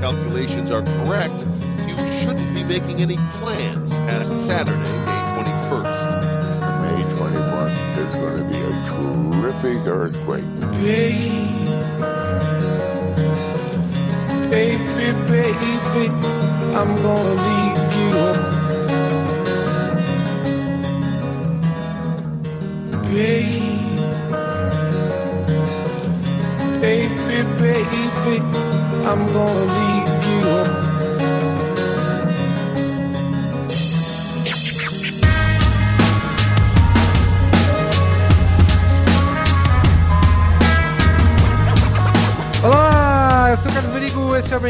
calculations are correct, you shouldn't be making any plans past Saturday, May 21st. May 21st, there's going to be a terrific earthquake. Baby, baby, I'm gonna leave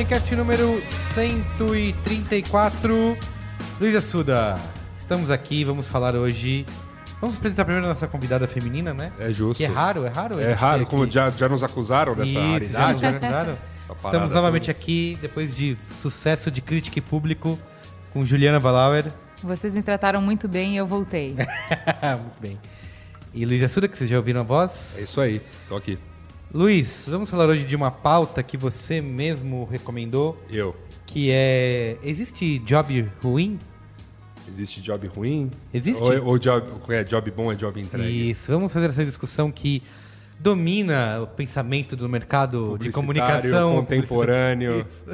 Braincast número 134. Luiz Assuda, estamos aqui, vamos falar hoje. Vamos apresentar primeiro a nossa convidada feminina, né? É justo. Que é raro, é raro. É raro, como aqui. já, já nos acusaram dessa Isso, raridade, já né? nos acusaram. Essa parada Estamos novamente toda. aqui, depois de sucesso de crítica e público, com Juliana Valauer. Vocês me trataram muito bem e eu voltei. Muito bem. E Luiz Assuda, que vocês já ouviram a voz. É isso aí, tô aqui. Luiz, vamos falar hoje de uma pauta que você mesmo recomendou, Eu. que é... Existe job ruim? Existe job ruim? Existe? Ou, ou job, é, job bom é job entregue? Isso, vamos fazer essa discussão que domina o pensamento do mercado de comunicação contemporâneo. Isso.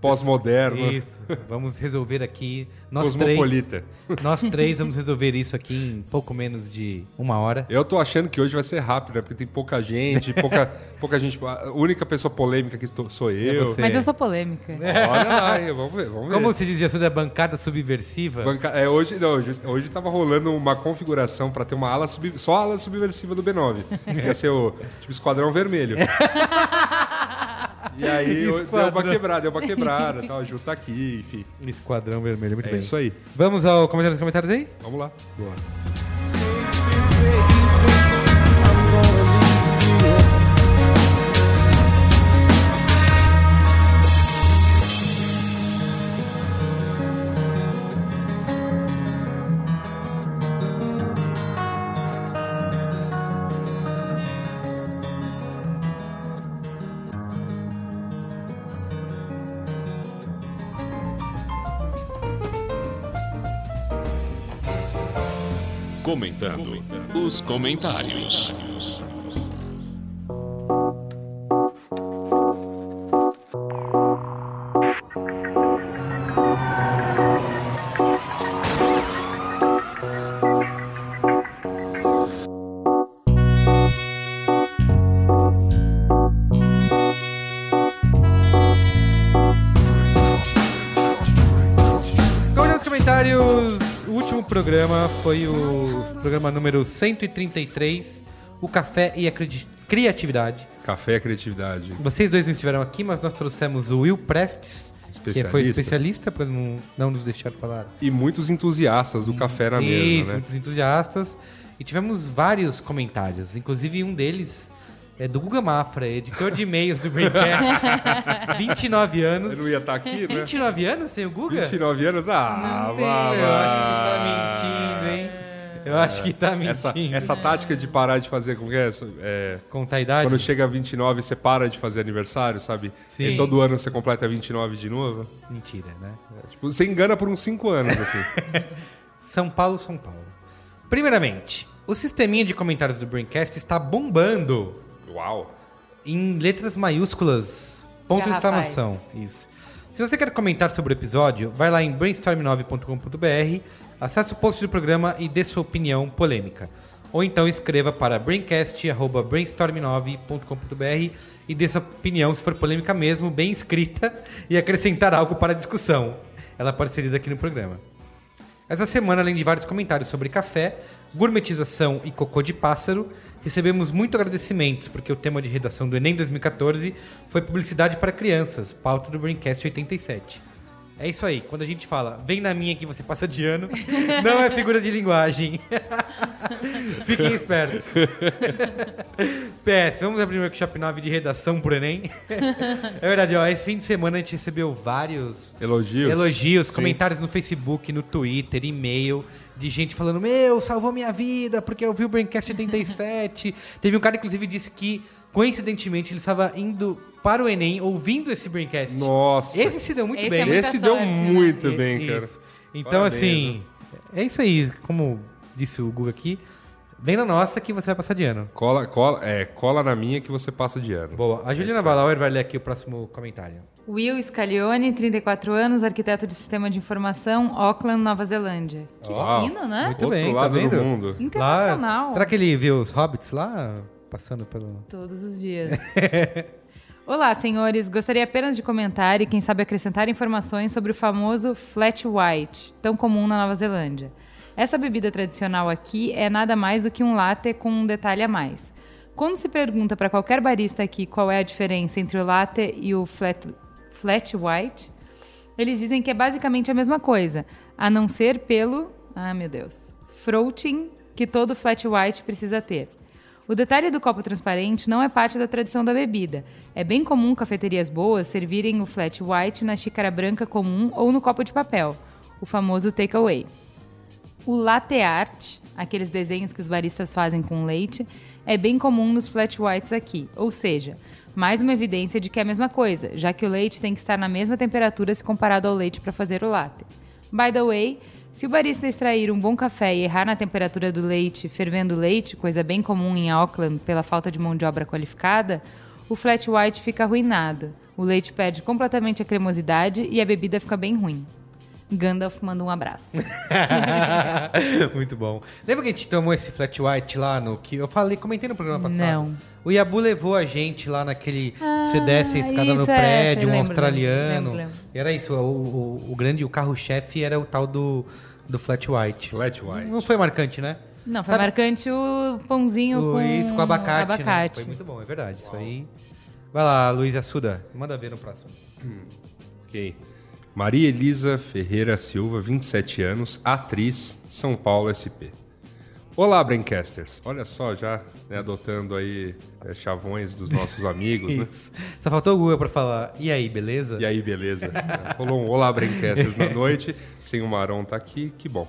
Pós-moderno. Isso. Vamos resolver aqui nós três. Cosmopolita. Nós três vamos resolver isso aqui em pouco menos de uma hora. Eu tô achando que hoje vai ser rápido, né? Porque tem pouca gente, pouca, pouca gente. A única pessoa polêmica que sou eu. você. Mas eu sou polêmica. Olha lá, hein, vamos ver, vamos ver. Como se dizia sobre a bancada subversiva? Banca- É, hoje, não, hoje, hoje tava rolando uma configuração pra ter uma ala sub, só a ala subversiva do B9. que ia ser o tipo Esquadrão Vermelho. e aí eu- deu uma quebrada, deu uma quebrada, tal, Ju tá aqui, enfim. Esquadrão Vermelho, muito É bem. isso aí. Vamos ao comentário dos comentários aí? Vamos lá. Boa. Comentando os comentários. Olhando os comentários, o último programa foi o programa número 133, o Café e a Cri- Criatividade. Café e criatividade. Vocês dois não estiveram aqui, mas nós trouxemos o Will Prestes, que foi especialista, para não, não nos deixar falar. E muitos entusiastas do café na Isso, mesa, né? muitos entusiastas. E tivemos vários comentários, inclusive um deles é do Guga Mafra, editor de e-mails do Braincast. 29 anos. Eu não ia estar aqui, né? 29 anos tem o Guga? 29 anos? Ah, Não tem, vá, eu acho que tá mentindo, hein? Eu acho que tá mentindo. Essa, essa tática de parar de fazer, como que é? é Contar a idade? quando chega a 29, você para de fazer aniversário, sabe? Sim. E todo ano você completa 29 de novo. Mentira, né? Tipo, você engana por uns 5 anos, assim. São Paulo, São Paulo. Primeiramente, o sisteminha de comentários do Braincast está bombando Uau! em letras maiúsculas. Ponto de exclamação. Isso. Se você quer comentar sobre o episódio, vai lá em brainstorm9.com.br, acesse o post do programa e dê sua opinião polêmica. Ou então escreva para braincast.brainstorm9.com.br e dê sua opinião, se for polêmica mesmo, bem escrita, e acrescentar algo para a discussão. Ela pode ser lida aqui no programa. Essa semana, além de vários comentários sobre café, gourmetização e cocô de pássaro, recebemos muito agradecimentos, porque o tema de redação do Enem 2014 foi publicidade para crianças, pauta do Braincast 87. É isso aí, quando a gente fala, vem na minha que você passa de ano, não é figura de linguagem. Fiquem espertos. PS, vamos abrir o workshop 9 de redação pro Enem? é verdade, ó, esse fim de semana a gente recebeu vários Elogios. elogios, Sim. comentários no Facebook, no Twitter, e-mail, de gente falando, meu, salvou minha vida, porque eu vi o Braincast 87. Teve um cara, inclusive, disse que, coincidentemente, ele estava indo para o Enem ouvindo esse Braincast. Nossa. Esse se deu muito Esse bem. é Esse deu sorte, né? muito E- bem, cara. isso. Então, Parabéns, assim, é isso aí. Como disse o Guga aqui, vem na nossa que você vai passar de ano. Cola, cola, é, cola na minha que você passa de ano. Boa. A Juliana Balauer vai ler aqui o próximo comentário. Will Scaglione, 34 anos, arquiteto de sistema de informação, Auckland, Nova Zelândia. Que Uau. fino, né? Muito Outro bem, tá lado vendo? do mundo. Internacional. Lá, será que ele viu os hobbits lá passando pelo. Todos os dias. Olá, senhores. Gostaria apenas de comentar e, quem sabe, acrescentar informações sobre o famoso Flat White, tão comum na Nova Zelândia. Essa bebida tradicional aqui é nada mais do que um latte com um detalhe a mais. Quando se pergunta para qualquer barista aqui qual é a diferença entre o latte e o flat, flat white, eles dizem que é basicamente a mesma coisa, a não ser pelo, ah meu Deus, fruiting que todo flat white precisa ter. O detalhe do copo transparente não é parte da tradição da bebida. É bem comum cafeterias boas servirem o flat white na xícara branca comum ou no copo de papel, o famoso takeaway. O latte art, aqueles desenhos que os baristas fazem com leite, é bem comum nos flat whites aqui, ou seja, mais uma evidência de que é a mesma coisa, já que o leite tem que estar na mesma temperatura se comparado ao leite para fazer o latte. By the way, se o barista extrair um bom café e errar na temperatura do leite, fervendo leite, coisa bem comum em Auckland pela falta de mão de obra qualificada, o flat white fica arruinado. O leite perde completamente a cremosidade e a bebida fica bem ruim. Gandalf manda um abraço. Muito bom. Lembra que a gente tomou esse flat white lá no que eu falei, comentei no programa passado? Não. O Yabu levou a gente lá naquele você desce a escada no isso, é, prédio, sei, um lembro, australiano. lembro, lembro. E era isso, o, o, o grande, o carro-chefe era o tal do, do flat white. Flat white. Não foi marcante, né? Não, foi Sabe- marcante o pãozinho O- com, isso com abacate, abacate. Né? Foi muito bom, é verdade. Isso aí. Vai lá, Luiz Assuda. Manda ver no próximo. Ok. Maria Elisa Ferreira Silva, 27 anos, atriz, São Paulo SP. Olá, Braincasters. Olha só, já né, adotando aí é, chavões dos nossos amigos, né? Só faltou o Google pra falar. E aí, beleza? E aí, beleza? Rolou um Olá, Braincasters na noite, sem o Maron tá aqui, que bom.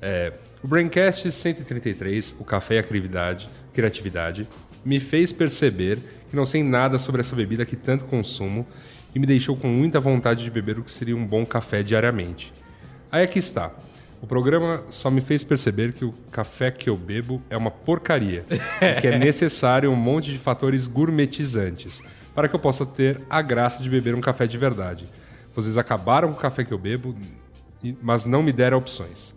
É, o Braincast 133, o Café e a Criatividade, Criatividade, me fez perceber que não sei nada sobre essa bebida que tanto consumo e me deixou com muita vontade de beber o que seria um bom café diariamente. Aí aqui está. O programa só me fez perceber que o café que eu bebo é uma porcaria e que é necessário um monte de fatores gourmetizantes para que eu possa ter a graça de beber um café de verdade. Vocês acabaram com o café que eu bebo, mas não me deram opções.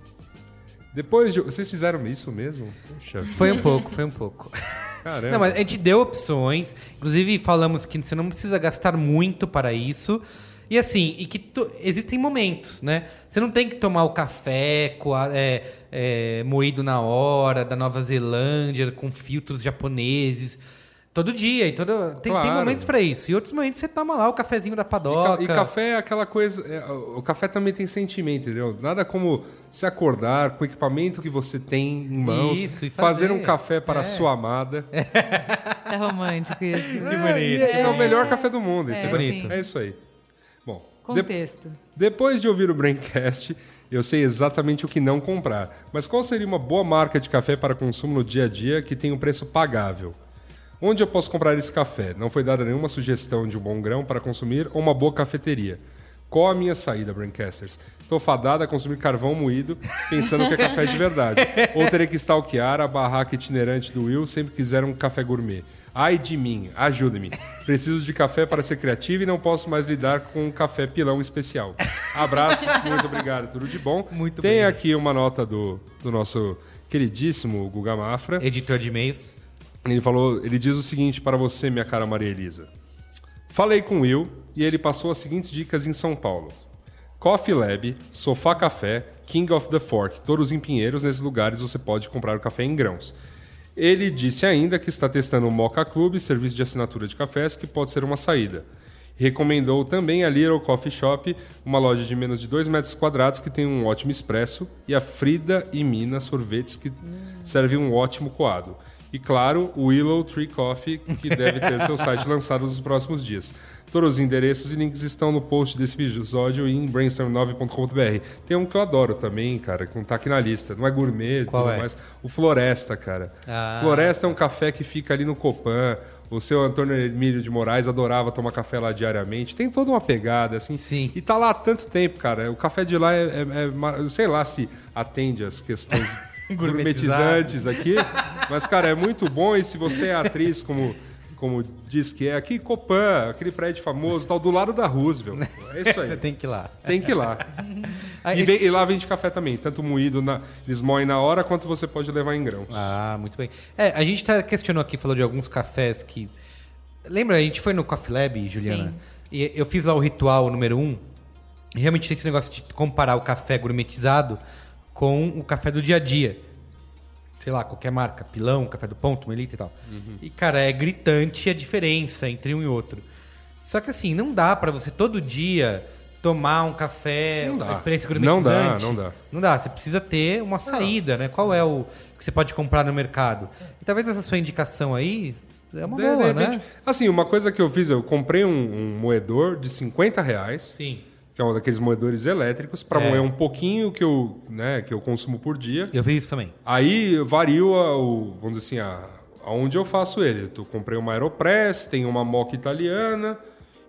Depois de. Vocês fizeram isso mesmo? Puxa, Foi um pouco, foi um pouco. caramba. Não, mas a gente deu opções. Inclusive, falamos que você não precisa gastar muito para isso. E assim, e que tu- existem momentos, né? Você não tem que tomar o café coa- é, é, moído na hora, da Nova Zelândia, com filtros japoneses. Todo dia. E todo, tem, tem Claro. momentos para isso. E outros momentos você toma lá o cafezinho da E, ca- padoca. e café é aquela coisa. é, o café também tem sentimento, entendeu? Nada como se acordar com o equipamento que você tem em mãos, Isso, e fazer. fazer. um café para a É. sua amada. É romântico isso. Que É, bonito. é, é o melhor café do mundo, É, entendeu? sim. É isso aí. Bom, de- Contexto. depois de ouvir o Braincast, eu sei exatamente o que não comprar. Mas qual seria uma boa marca de café para consumo no dia a dia que tem um preço pagável? Onde eu posso comprar esse café? Não foi dada nenhuma sugestão de um bom grão para consumir ou uma boa cafeteria. Qual a minha saída, Braincasters? Estou fadada a consumir carvão moído, pensando que é café de verdade. Ou terei que stalkear a barraca itinerante do Will sempre que quiser um café gourmet. Ai de mim, ajude-me. Preciso de café para ser criativo e não posso mais lidar com um café pilão especial. Abraço, muito obrigado, tudo de bom. Muito Tem bem. aqui uma nota do, do nosso queridíssimo Guga Mafra. Editor de e-mails. Ele falou, ele diz o seguinte para você, minha cara Maria Elisa. Falei com o Will e ele passou as seguintes dicas em São Paulo. Coffee Lab, Sofá Café, King of the Fork, todos em Pinheiros, nesses lugares você pode comprar o café em grãos. Ele disse ainda que está testando o Mocha Club, serviço de assinatura de cafés, que pode ser uma saída. Recomendou também a Little Coffee Shop, uma loja de menos de 2 metros quadrados que tem um ótimo expresso, e a Frida e Mina Sorvetes, que serve um ótimo coado. E claro, o Willow Tree Coffee, que deve ter seu site lançado nos próximos dias. Todos os endereços e links estão no post desse episódio em brainstorm9.com.br. Tem um que eu adoro também, cara, que não tá aqui na lista. Não é gourmet, Qual tudo é? mais. O Floresta, cara. Ah. Floresta é um café que fica ali no Copan. O seu Antônio Emílio de Moraes adorava tomar café lá diariamente. Tem toda uma pegada, assim. Sim. E tá lá há tanto tempo, cara. O café de lá é, é- é sei lá se atende às questões gourmetizantes aqui. Mas, cara, é muito bom. E se você é atriz, como, como diz que é, aqui Copan, aquele prédio famoso, tal, do lado da Roosevelt. É isso aí. Você tem que ir lá. Tem que ir lá. Ah, E, esse- vem- e lá vende café também, tanto moído, na, eles moem na hora, quanto você pode levar em grãos. Ah, muito bem. É, a gente tá questionou aqui, falou de alguns cafés que. Lembra, a gente foi no Coffee Lab, Juliana? Sim. E eu fiz lá o ritual número um. E realmente tem esse negócio de comparar o café gourmetizado com o café do dia a dia. Sei lá, qualquer marca, pilão, café do ponto, melita e tal. Uhum. E, cara, é gritante a diferença entre um e outro. Só que assim, não dá pra você todo dia tomar um café, Não uma dá. experiência Não dá, gourmetizante. não dá. Não dá, você precisa ter uma saída, né? Qual é o que você pode comprar no mercado? E talvez essa sua indicação aí é uma De- boa, de repente- né? Assim, uma coisa que eu fiz, eu comprei um, um moedor de 50 reais, Sim. Que é um daqueles moedores elétricos, para É. moer um pouquinho que eu, né, que eu consumo por dia. Eu fiz isso também. Aí vario, a- o, vamos dizer assim, a, aonde eu faço ele. Eu comprei uma Aeropress, tem uma moca italiana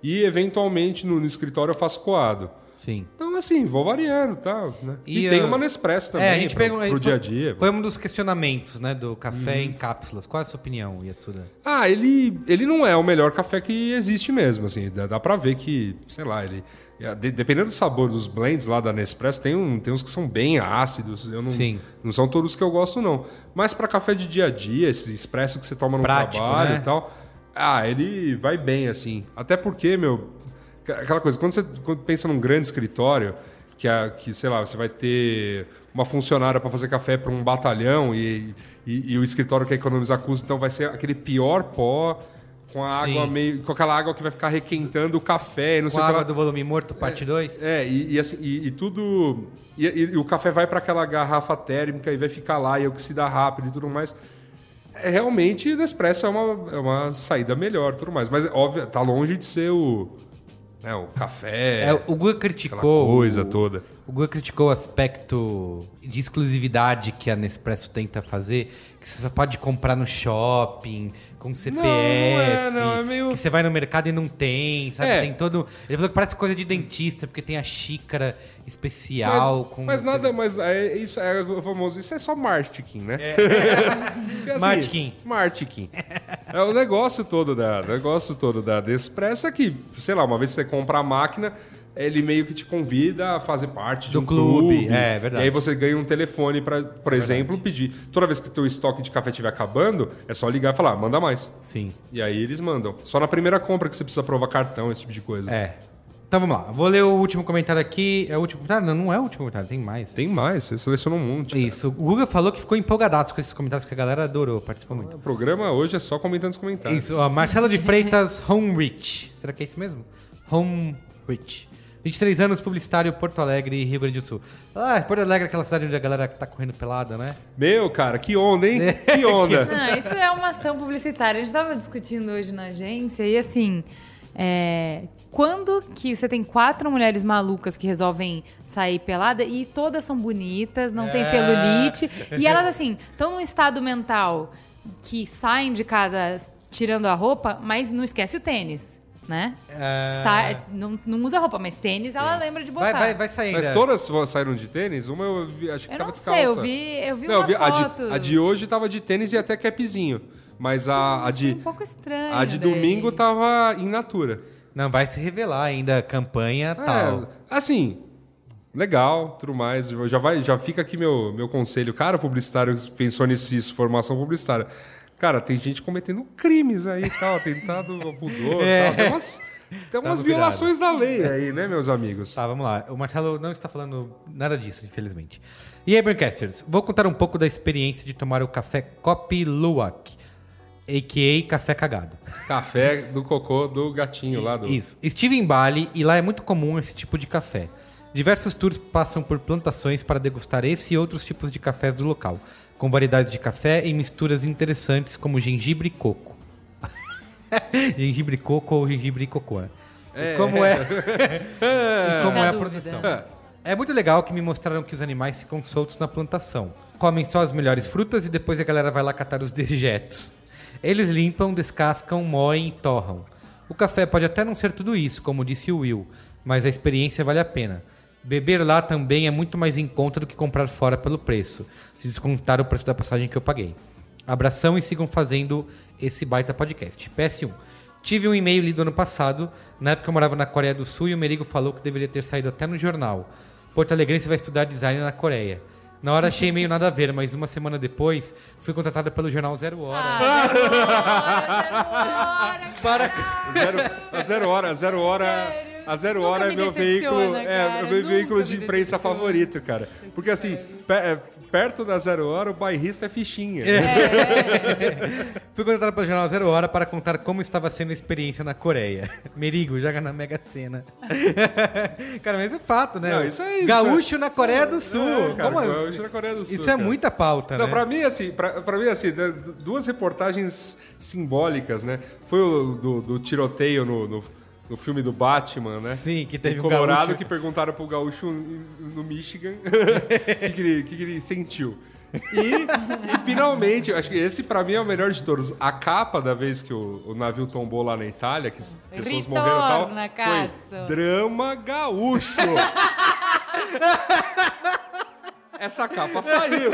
e, eventualmente, no, no escritório eu faço coado. Sim. Então, assim, vou variando tal, né? E, E, tem ah, uma Nespresso também, é, a gente pro, perguntou- pro dia a dia. Foi um dos questionamentos, né, do café Uhum. em cápsulas. Qual é a sua opinião, Yasuda? Ah, ele, ele não é o melhor café que existe mesmo, assim, dá, dá pra ver que, sei lá, ele... é, de- dependendo do sabor dos blends lá da Nespresso, tem, um, tem uns que são bem ácidos, eu não, Sim. não são todos que eu gosto não. Mas pra café de dia a dia, esse expresso que você toma no Prático, trabalho né? e tal, ah, ele vai bem, assim. Até porque, meu, aquela coisa, quando você quando pensa num grande escritório, que, a, que sei lá, você vai ter uma funcionária para fazer café para um batalhão e, e, e o escritório quer economizar custo, então vai ser aquele pior pó com a Sim. água meio. com aquela água que vai ficar requentando o café, e não Com sei a água do volume morto, parte 2? É, e, e assim, e, e tudo. E, e- o café vai para aquela garrafa térmica e vai ficar lá e oxida rápido e tudo mais. É, realmente, o Nespresso é uma, é uma saída melhor tudo mais. Mas, óbvio, tá longe de ser o. né, o café. É, o Guga criticou. coisa o- toda. O Guga criticou o aspecto de exclusividade que a Nespresso tenta fazer, que você só pode comprar no shopping, com CPF, é, não, é meio- que você vai no mercado e não tem, sabe? É. Tem todo... Ele falou que parece coisa de dentista, porque tem a xícara especial Mas, com... mas nada, mas é, isso é o famoso. Isso é só marketing, né? Porque, assim, Marketing. Marketing. É o negócio todo da, negócio todo da Nespresso é que, sei lá, uma vez que você compra a máquina, ele meio que te convida a fazer parte de Do um clube, clube. é, verdade. E aí você ganha um telefone para, por exemplo, pedir. Toda vez que teu estoque de café estiver acabando, é só ligar e falar, manda mais. Sim. E aí eles mandam. Só na primeira compra que você precisa provar cartão, esse tipo de coisa. É. Então vamos lá. Vou ler o último comentário aqui. É o último comentário? Não, não é o último comentário, tem mais. Tem mais, você selecionou um monte. cara. Isso. O Guga falou que ficou empolgadaço com esses comentários que a galera adorou, participou muito. O programa hoje é só comentando os comentários. Isso, ó, Marcelo de Freitas Homerich. Será que é isso mesmo? Homerich. 23 anos, publicitário, Porto Alegre, Rio Grande do Sul. Ah, Porto Alegre é aquela cidade onde a galera tá correndo pelada, né? Meu, cara, que onda, hein? É. Que onda. Não, isso é uma ação publicitária. A gente estava discutindo hoje na agência e assim, é, quando que você tem quatro mulheres malucas que resolvem sair pelada e todas são bonitas, não tem É. celulite e elas assim estão num estado mental que saem de casa tirando a roupa, mas não esquece o tênis. Né? É. Sai- não, não usa roupa, mas tênis ela lembra de botar. Vai, vai, vai sair Mas ainda. todas saíram de tênis? Uma eu vi, acho que Eu tava não descalça. sei, eu vi, eu vi Não, eu uma vi- a, foto. de, a de hoje tava de tênis e até capzinho. Mas a, a de, um pouco estranho. a de daí. domingo tava in natura. Não, vai se revelar ainda a campanha É, tal. assim, legal, tudo mais. Já, vai, já fica aqui meu, meu conselho. Cara, publicitário pensou nisso, isso, formação publicitária. Cara, tem gente cometendo crimes aí e tal, tentado ao pudor É. tal. Tem umas, tem umas violações da lei aí, né, meus amigos? Tá, vamos lá. O Marcelo não está falando nada disso, infelizmente. E aí, Braincasters, vou contar um pouco da experiência de tomar o café Kopi Luwak. a.k.a. Café Cagado. Café do cocô do gatinho lá do. Isso. Estive em Bali e lá é muito comum esse tipo de café. Diversos tours passam por plantações para degustar esse e outros tipos de cafés do local, com variedades de café e misturas interessantes como gengibre e coco. gengibre e coco ou gengibre e cocô. né? E como é, e como é a dúvida. produção? É muito legal que me mostraram que os animais ficam soltos na plantação. Comem só as melhores frutas e depois a galera vai lá catar os dejetos. Eles limpam, descascam, moem e torram. O café pode até não ser tudo isso, como disse o Will, mas a experiência vale a pena. Beber lá também é muito mais em conta do que comprar fora pelo preço, se descontar o preço da passagem que eu paguei. Abração e sigam fazendo esse baita podcast. PS1. Tive um e-mail lido ano passado, na época eu morava na Coreia do Sul e o Merigo falou que deveria ter saído até no jornal. Porto Alegrense vai estudar design na Coreia. Na hora achei meio nada a ver, mas uma semana depois fui contratada pelo jornal Zero Hora. Para... Zero, a zero hora, a zero hora. Sério? A zero Nunca hora é me meu decepciona, veículo. É, cara, é meu nunca veículo de imprensa favorito, cara. Porque assim, é, perto da zero hora, o bairrista é fichinha. Fui contratado pelo jornal Zero Hora para contar como estava sendo a experiência na Coreia. Merigo, joga na Mega Sena. cara, mas é fato, né? Não, isso aí, Gaúcho isso é- na Coreia do Sul. É, cara, Como é? gaúcho na Coreia do Sul, Isso é cara. muita pauta, Não, né? pra mim, assim, pra, pra mim, assim, duas reportagens simbólicas, né? Foi o do, do tiroteio no, no, no filme do Batman, né? Sim, que teve um Colorado, gaúcho. que perguntaram pro gaúcho no Michigan o que, que, ele, que ele sentiu. E, e finalmente, acho que esse pra mim é o melhor de todos. A capa da vez que o, o navio tombou lá na Itália, que as pessoas Ritorna, morreram e tal, cazzo. foi drama gaúcho. Essa capa saiu.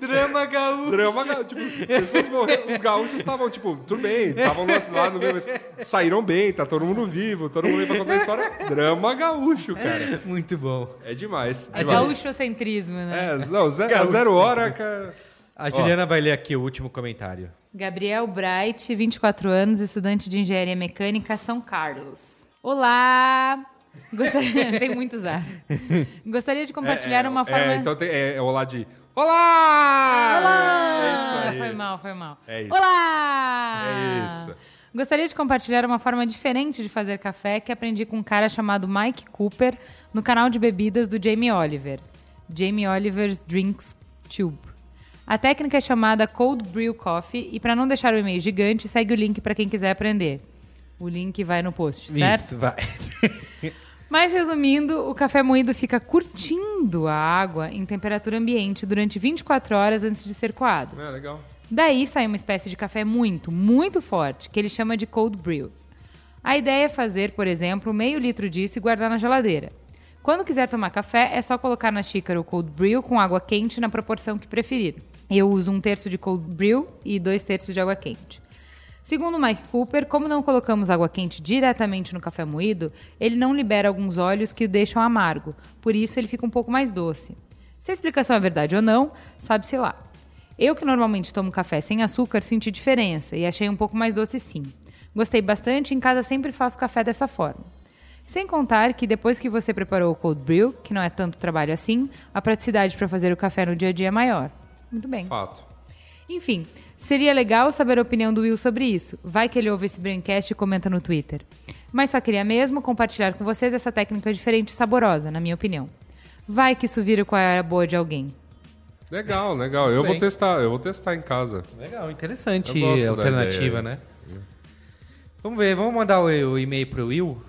Drama gaúcho. Drama gaúcho. Tipo, pessoas morreram. Os gaúchos estavam, tipo, tudo bem, estavam lá no meio, mas saíram bem, tá todo mundo vivo, todo mundo pra contar a história. Drama gaúcho, cara. Muito bom. É demais. É demais. gaúchocentrismo, né? É, não, ze- a Gaúcho zero hora, cara. A Juliana vai ler aqui o último comentário. Gabriel Bright, 24 anos, estudante de engenharia mecânica, São Carlos. Olá! Gostaria... Tem muitos as. Gostaria de compartilhar É, é, uma é, forma. então tem, é, é o lá de. Olá! Olá! É isso aí. Foi mal, foi mal. É isso. Olá! É isso. Gostaria de compartilhar uma forma diferente de fazer café que aprendi com um cara chamado Mike Cooper no canal de bebidas do Jamie Oliver. Jamie Oliver's Drinks Tube. A técnica é chamada Cold Brew Coffee e para não deixar o e-mail gigante, segue o link para quem quiser aprender. O link vai no post, certo? Isso, vai. Mas resumindo, o café moído fica curtindo a água em temperatura ambiente durante 24 horas antes de ser coado. É, legal. Daí sai uma espécie de café muito, muito forte, que ele chama de cold brew. A ideia é fazer, por exemplo, meio litro disso e guardar na geladeira. Quando quiser tomar café, é só colocar na xícara o cold brew com água quente na proporção que preferir. Eu uso um terço de cold brew e dois terços de água quente. Segundo Mike Cooper, como não colocamos água quente diretamente no café moído, ele não libera alguns óleos que o deixam amargo, por isso ele fica um pouco mais doce. Se a explicação é verdade ou não, sabe-se lá. Eu que normalmente tomo café sem açúcar senti diferença e achei um pouco mais doce sim. Gostei bastante em casa sempre faço café dessa forma. Sem contar que depois que você preparou o cold brew, que não é tanto trabalho assim, a praticidade para fazer o café no dia a dia é maior. Muito bem. Fato. Enfim, seria legal saber a opinião do Will sobre isso. Vai que ele ouve esse Braincast e comenta no Twitter. Mas só queria mesmo compartilhar com vocês essa técnica diferente e saborosa, na minha opinião. Vai que isso vira qual era boa de alguém. Legal, legal. Eu vou Bem. testar, eu vou testar em casa. Legal, interessante da alternativa, né? Vamos ver, vamos mandar o, o e-mail pro Will.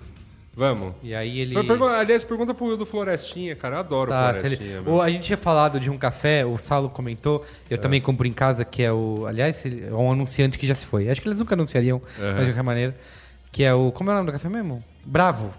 Vamos. E aí ele. Foi pergu- Aliás, pergunta pro Will do Florestinha, cara. Eu adoro Tá, Florestinha. ele- o- a gente tinha falado de um café, o Saulo comentou, eu também compro em casa, que é o. Aliás, ele- é um anunciante que já se foi. Acho que eles nunca anunciariam, mas de qualquer maneira. Que é o. Como é o nome do café mesmo? Bravo.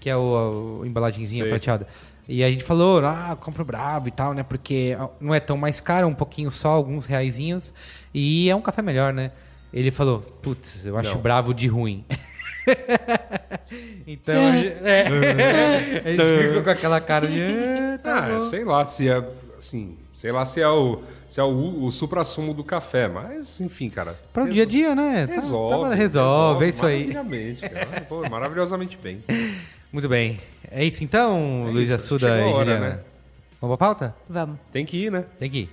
Que é o, a embalagenzinha Sei. prateada. E a gente falou, ah, compra o Bravo e tal, né? Porque não é tão mais caro, um pouquinho só, alguns reaisinhos. E é um café melhor, né? Ele falou, putz, eu acho Não. Bravo de ruim. então, a gente- é. a gente ficou com aquela cara de. "Ah, tá Ah, bom." sei lá se é assim, sei lá se é o se é o, o supra-sumo do café, mas enfim, cara. Para o dia a dia, né? Tá- Resolve. tá- resolve, é isso aí. Maravilhosamente, cara. Pô, maravilhosamente bem. Muito bem. É isso então, É Luiz isso, Assuda chegou e hora, Juliana? né? Vamos pra pauta? Vamos. Tem que ir, né? Tem que ir.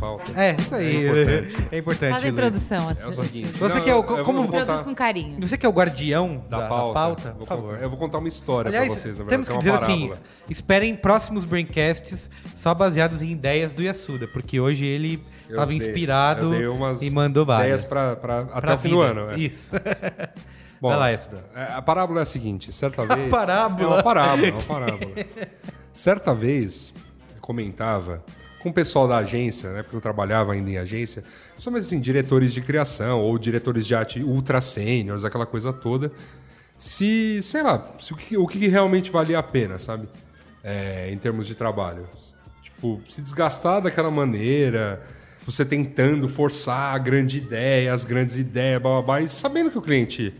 Pauta. É, isso aí. É importante. É importante. Faz a introdução, assim. É o seguinte. Você não, que é o- como- vou contar com carinho. Você que é o guardião da, da da pauta. pauta, Vou por contar- favor. Eu vou contar uma história Aliás, pra vocês, na temos verdade. que é dizer assim, parábola. esperem próximos braincasts só baseados em ideias do Yasuda, porque hoje ele Eu estava dei- inspirado eu dei umas e mandou várias. Ideias pra, pra- até Pra o fim do ano. é. Isso. Bom, Vai lá, Yasuda. é, A parábola é a seguinte: certa vez. parábola. É uma parábola, é uma parábola. certa vez, comentava com o pessoal da agência, né? Porque eu trabalhava ainda em agência, principalmente assim, diretores de criação ou diretores de arte ultra seniors, aquela coisa toda. Se, sei lá, se o, que, o que realmente valia a pena, sabe? É, em termos de trabalho. Tipo, se desgastar daquela maneira, você tentando forçar a grande ideia, as grandes ideias, blá, blá, blá, e sabendo que o cliente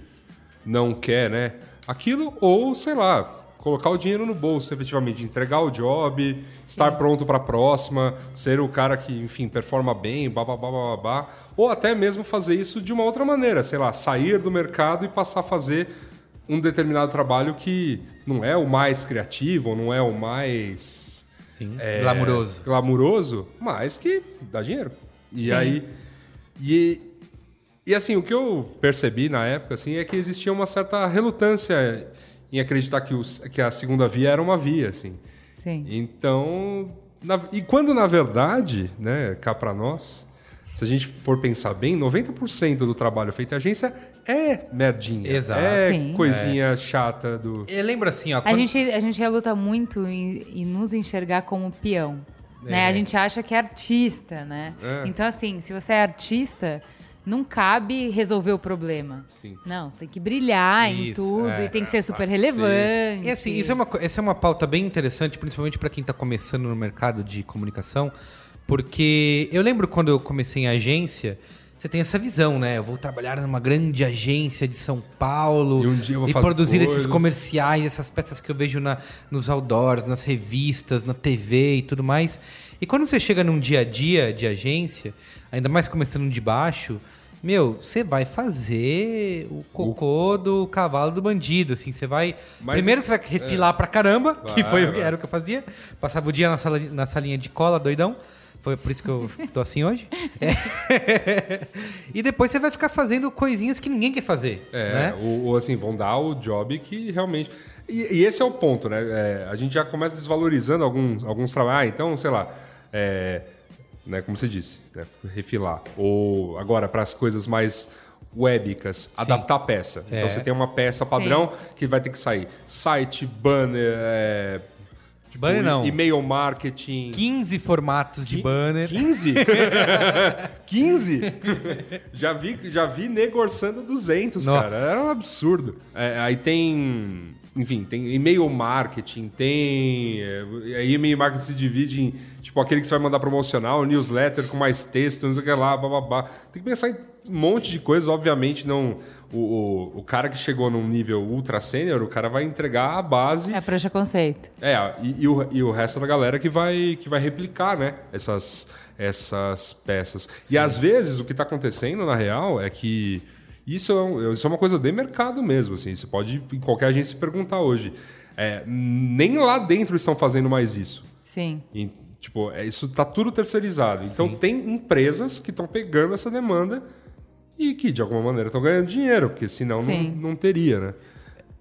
não quer, né? Aquilo, ou, sei lá, colocar o dinheiro no bolso, efetivamente, entregar o job, estar pronto para a próxima, ser o cara que, enfim, performa bem, blá, blá. ou até mesmo fazer isso de uma outra maneira, sei lá, sair do mercado e passar a fazer um determinado trabalho que não é o mais criativo, não é o mais Sim. é, Glamuroso. glamuroso, mas que dá dinheiro. E aí. E, e assim, o que eu percebi na época assim, é que existia uma certa relutância em acreditar que, os, que a segunda via era uma via. Assim. Sim. Então. na- e quando na verdade, né, cá para nós, se a gente for pensar bem, 90% do trabalho feito em agência é merdinha. Exato. É Sim. coisinha chata do. Eu lembro assim, ó. A quando- gente, a gente reluta muito em, em nos enxergar como peão. Né? A gente acha que é artista, né? É. Então, assim, se você é artista, não cabe resolver o problema. Sim. Não, tem que brilhar em Isso, tudo é, e tem que ser super relevante. E assim, isso é uma, essa é uma pauta bem interessante, principalmente para quem está começando no mercado de comunicação, porque eu lembro quando eu comecei em agência, você tem essa visão, né? Eu vou trabalhar numa grande agência de São Paulo E um dia eu vou e fazer produzir esses coisas. comerciais, essas peças que eu vejo na, nos outdoors, nas revistas, na TV e tudo mais. E quando você chega num dia a dia de agência, ainda mais começando de baixo, meu, você vai fazer o cocô do cavalo do bandido, assim, você vai... Mas- Primeiro você vai refilar pra caramba, que Vai, foi, o que- vai. era o que eu fazia. Passava o dia na, sala, na salinha de cola, doidão. Foi por isso que eu tô assim hoje. É. e depois você vai ficar fazendo coisinhas que ninguém quer fazer, É, né? ou, ou, assim, vão dar o job que realmente. E, e esse é o ponto, né? É, a gente já começa desvalorizando alguns, alguns trabalhos. Ah, então, sei lá. é, né, como você disse, né, refilar. Ou agora, para as coisas mais webicas, adaptar a peça. É. Então você tem uma peça padrão que vai ter que sair. Site, banner, é, Banner não. e-mail marketing. 15 formatos de banner. 15? 15? já, vi, já vi nego orçando 200, Nossa. cara. Era um absurdo. É, aí tem... Enfim, tem e-mail marketing, tem... é, aí e-mail marketing se divide em... Tipo, aquele que você vai mandar promocional, newsletter com mais texto, não sei o que lá, bababá. Tem que pensar em um monte de coisas. Obviamente, não... O, o, o cara que chegou num nível ultra sênior, o cara vai entregar a base É prancha conceito. é, e, e o, e o resto da galera que vai, que vai replicar, né? Essas, essas peças. E às vezes o que está acontecendo, na real, é que isso é, um- isso é uma coisa de mercado mesmo. Assim, você pode em qualquer agência se perguntar hoje. É, nem lá dentro estão fazendo mais isso. Sim. E, tipo, é, isso tá tudo terceirizado. Então tem empresas que estão pegando essa demanda e que, de alguma maneira, estão ganhando dinheiro, porque senão não, Sim. não teria, né?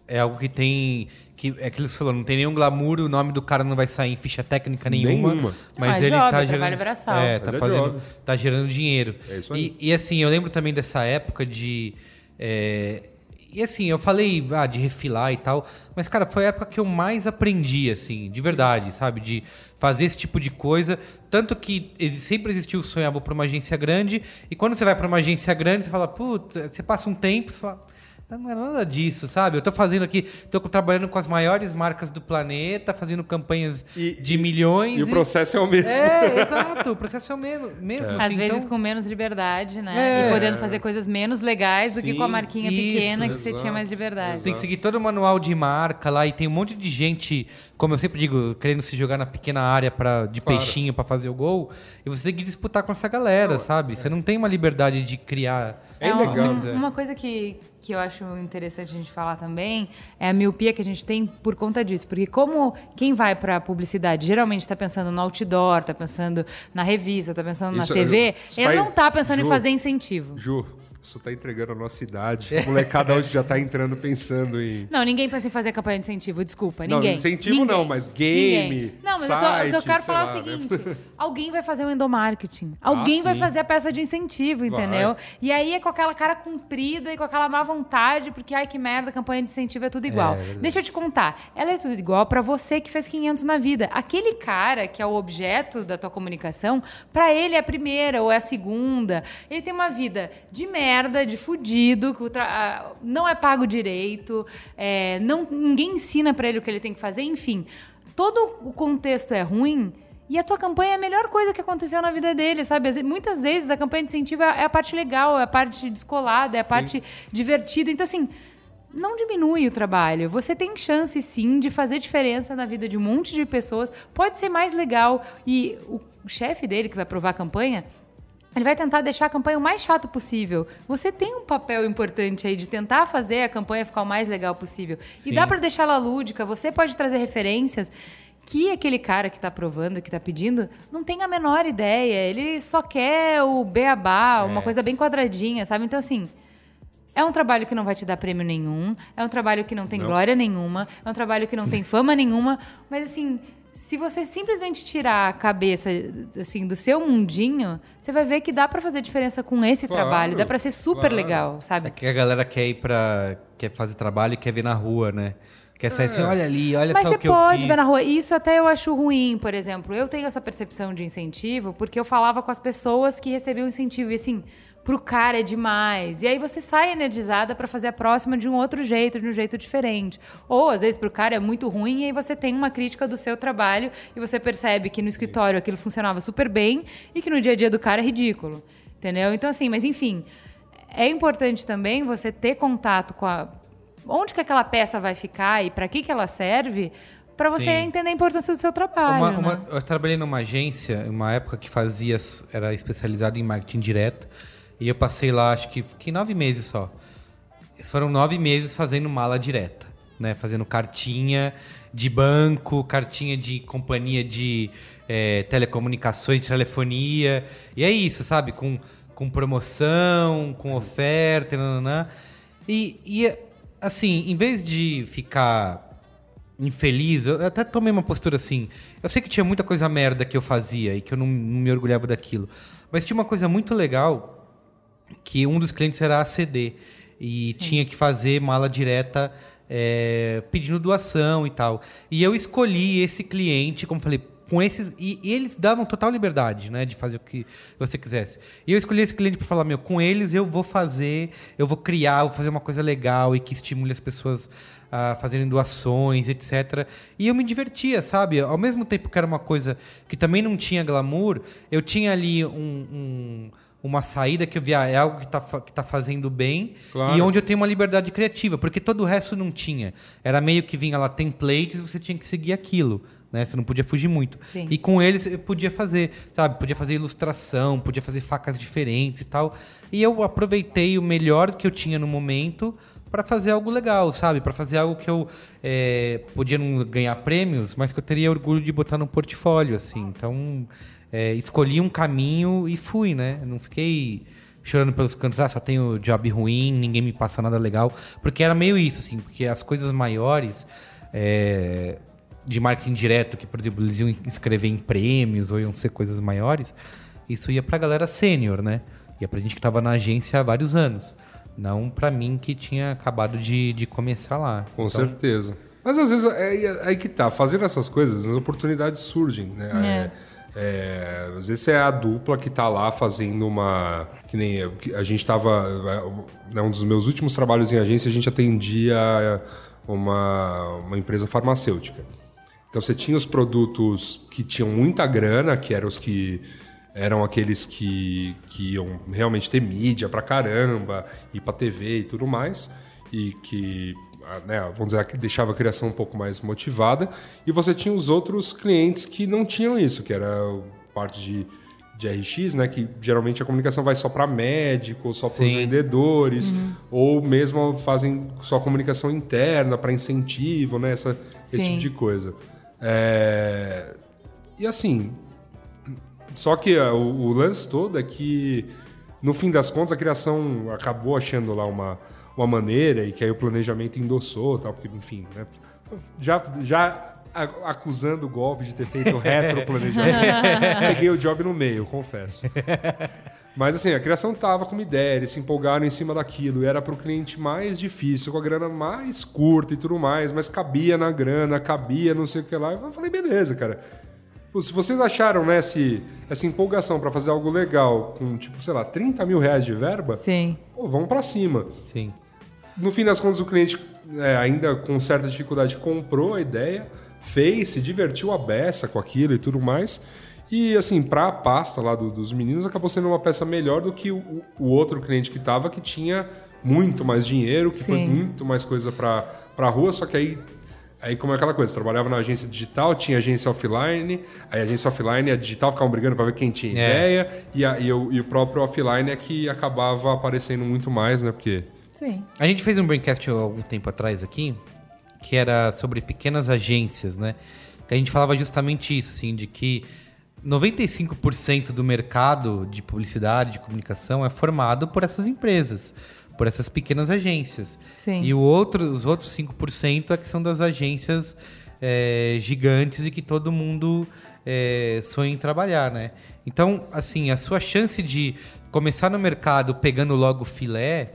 É algo que tem. Que, é aquilo que você falou, não tem nenhum glamour, o nome do cara não vai sair em ficha técnica nenhuma. Nenhuma. Mas Ah, é ele job, tá trabalho gerando. braçal. É, Mas tá é fazendo. tá gerando dinheiro. É isso aí. E, e, assim, eu lembro também dessa época de. é, e assim, eu falei ah, de refilar e tal, mas, cara, foi a época que eu mais aprendi, assim, de verdade, sabe? De fazer esse tipo de coisa. Tanto que sempre existiu o sonho, ah, vou pra uma agência grande, e quando você vai pra uma agência grande, você fala, puta, você passa um tempo, você fala. Não é nada disso, sabe? Eu tô fazendo aqui, tô trabalhando com as maiores marcas do planeta, fazendo campanhas E- de milhões. E o processo é o mesmo. É, exato, o processo é o mesmo. mesmo Às assim, vezes então- com menos liberdade, né? É. E podendo fazer coisas menos legais do que Sim, com a marquinha isso, pequena que você exato, tinha mais liberdade. Tem que seguir todo o manual de marca lá e tem um monte de gente como eu sempre digo, querendo se jogar na pequena área pra, de Claro. peixinho pra fazer o gol, e você tem que disputar com essa galera, sabe? Você não tem uma liberdade de criar. É legal. um- uma coisa que, que eu acho interessante a gente falar também é a miopia que a gente tem por conta disso. Porque como quem vai pra publicidade geralmente está pensando no outdoor, tá pensando na revista, tá pensando Isso, na TV, eu- ele vai- não tá pensando Ju, em fazer incentivo. Ju, isso tá entregando a nossa idade. A molecada hoje já tá entrando pensando em. Não, ninguém pensa em fazer campanha de incentivo, desculpa, Não, ninguém. incentivo Ninguém. não, mas game, Ninguém. Não, mas eu tô- o eu site, quero falar é lá, o né? seguinte: alguém vai fazer um endomarketing. Alguém vai sim. fazer a peça de incentivo, entendeu? E aí é com aquela cara comprida e com aquela má vontade, porque ai que merda, campanha de incentivo é tudo igual. Deixa eu te contar, ela é tudo igual pra você que fez 500 na vida. Aquele cara que é o objeto da tua comunicação, pra ele é a primeira ou é a segunda. Ele tem uma vida de merda, de fudido, que tra- não é pago direito, é, não, ninguém ensina pra ele o que ele tem que fazer, enfim. Todo o contexto é ruim. E a tua campanha é a melhor coisa que aconteceu na vida dele, sabe? Muitas vezes a campanha de incentivo é a parte legal, é a parte descolada, é a parte divertida. Então, assim, não diminui o trabalho. Você tem chance, sim, de fazer diferença na vida de um monte de pessoas. Pode ser mais legal. E o chefe dele, que vai aprovar a campanha, ele vai tentar deixar a campanha o mais chato possível. Você tem um papel importante aí de tentar fazer a campanha ficar o mais legal possível. E dá pra deixar ela lúdica. Você pode trazer referências que aquele cara que tá aprovando, que tá pedindo, não tem a menor ideia. Ele só quer o beabá, uma coisa bem quadradinha, sabe? Então, assim, é um trabalho que não vai te dar prêmio nenhum, é um trabalho que não tem glória nenhuma, é um trabalho que não tem fama nenhuma, mas assim, se você simplesmente tirar a cabeça assim do seu mundinho, você vai ver que dá pra fazer diferença com esse Claro, trabalho, dá pra ser super claro. legal, É sabe? que a galera quer ir pra. quer fazer trabalho e quer ver na rua, né? Quer sair assim, olha ali, olha Mas só você o que eu pode fiz. ver na rua. Isso até eu acho ruim, por exemplo. Eu tenho essa percepção de incentivo porque eu falava com as pessoas que recebiam incentivo. E assim, pro cara é demais. E aí você sai energizada pra fazer a próxima de um outro jeito, de um jeito diferente. Ou às vezes pro cara é muito ruim e aí você tem uma crítica do seu trabalho e você percebe que no escritório aquilo funcionava super bem e que no dia a dia do cara é ridículo. Entendeu? Então, assim, mas enfim. É importante também você ter contato com a. Onde que aquela peça vai ficar e para que, que ela serve, para você Sim. entender a importância do seu trabalho. Uma- né? uma- eu trabalhei numa agência, uma época que fazia, era especializada em marketing direto, e eu passei lá, acho que fiquei nove meses só. Foram nove meses fazendo mala direta, né? Fazendo cartinha de banco, cartinha de companhia de eh, telecomunicações, de telefonia. E é isso, sabe? Com, com promoção, com oferta, nananã. E, e, assim, em vez de ficar infeliz, eu até tomei uma postura assim. Eu sei que tinha muita coisa merda que eu fazia e que eu não, não me orgulhava daquilo. Mas tinha uma coisa muito legal que um dos clientes era a CD e tinha que fazer mala direta é, pedindo doação e tal. E eu escolhi esse cliente, como falei, com esses e, e eles davam total liberdade, né, de fazer o que você quisesse. E eu escolhi esse cliente para falar, meu, com eles eu vou fazer, eu vou criar, vou fazer uma coisa legal e que estimule as pessoas a fazerem doações, etc. E eu me divertia, sabe? Ao mesmo tempo que era uma coisa que também não tinha glamour, eu tinha ali um- um uma saída que eu via, é algo que está que tá fazendo bem Claro. e onde eu tenho uma liberdade criativa, porque todo o resto não tinha. Era meio que vinha lá templates, você tinha que seguir aquilo. Né? Você não podia fugir muito. Sim. E com eles eu podia fazer, sabe? Podia fazer ilustração, podia fazer facas diferentes e tal. E eu aproveitei o melhor que eu tinha no momento para fazer algo legal, sabe? Para fazer algo que eu é, podia não ganhar prêmios, mas que eu teria orgulho de botar no portfólio, assim. Então, é, escolhi um caminho e fui, né? Não fiquei chorando pelos cantos, ah, só tenho job ruim, ninguém me passa nada legal. Porque era meio isso, assim, porque as coisas maiores é, de marketing direto, que, por exemplo, eles iam inscrever em prêmios ou iam ser coisas maiores, isso ia pra galera sênior, né? Ia pra gente que tava na agência há vários anos. Não pra mim que tinha acabado de, de começar lá. Com Então, certeza. Mas às vezes é, é aí que tá. Fazendo essas coisas, as oportunidades surgem, né? É, é, às vezes é a dupla que tá lá fazendo uma. Que nem eu, a gente tava. é, Um dos meus últimos trabalhos em agência, a gente atendia uma, uma empresa farmacêutica. Então você tinha os produtos que tinham muita grana, que eram os que eram aqueles que, que iam realmente ter mídia pra caramba, ir pra TV e tudo mais. e que, né, vamos dizer, que deixava a criação um pouco mais motivada. E você tinha os outros clientes que não tinham isso, que era parte de, de RX, né, que geralmente a comunicação vai só para médicos, só para os vendedores, ou mesmo fazem só comunicação interna para incentivo, né, essa, esse tipo de coisa. É, E assim, só que ah, o, o lance todo é que, no fim das contas, a criação acabou achando lá uma, uma maneira e que aí o planejamento endossou, tal, porque, enfim, né? Já, já a- acusando o golpe de ter feito retro planejamento. Peguei o job no meio, confesso. Mas assim, a criação tava com uma ideia, eles se empolgaram em cima daquilo, e era pro cliente mais difícil, com a grana mais curta e tudo mais, mas cabia na grana, cabia não sei o que lá. Eu falei, beleza, cara. Se vocês acharam né, esse- essa empolgação pra fazer algo legal com, tipo, sei lá, 30 mil reais de verba, Sim. pô, vamos pra cima. Sim. No fim das contas, o cliente, é, ainda com certa dificuldade, comprou a ideia, fez, se divertiu a beça com aquilo e tudo mais. E, assim, pra pasta lá do- dos meninos, acabou sendo uma peça melhor do que o, o outro cliente que tava, que tinha muito mais dinheiro, que foi Sim. muito mais coisa pra, pra rua, só que aí. Aí, como é aquela coisa, trabalhava na agência digital, tinha agência offline, aí a agência offline e a digital ficavam brigando pra ver quem tinha É. ideia, e, a- e o, e o próprio offline é que acabava aparecendo muito mais, né? Porque Sim. A gente fez um braincast há algum tempo atrás aqui, que era sobre pequenas agências, né? Que a gente falava justamente isso, assim, de que 95% do mercado de publicidade, de comunicação é formado por essas empresas, por essas pequenas agências. Sim. E o outro, os outros 5% é que são das agências é, gigantes e que todo mundo é, sonha em trabalhar, né? Então, assim, a sua chance de começar no mercado pegando logo filé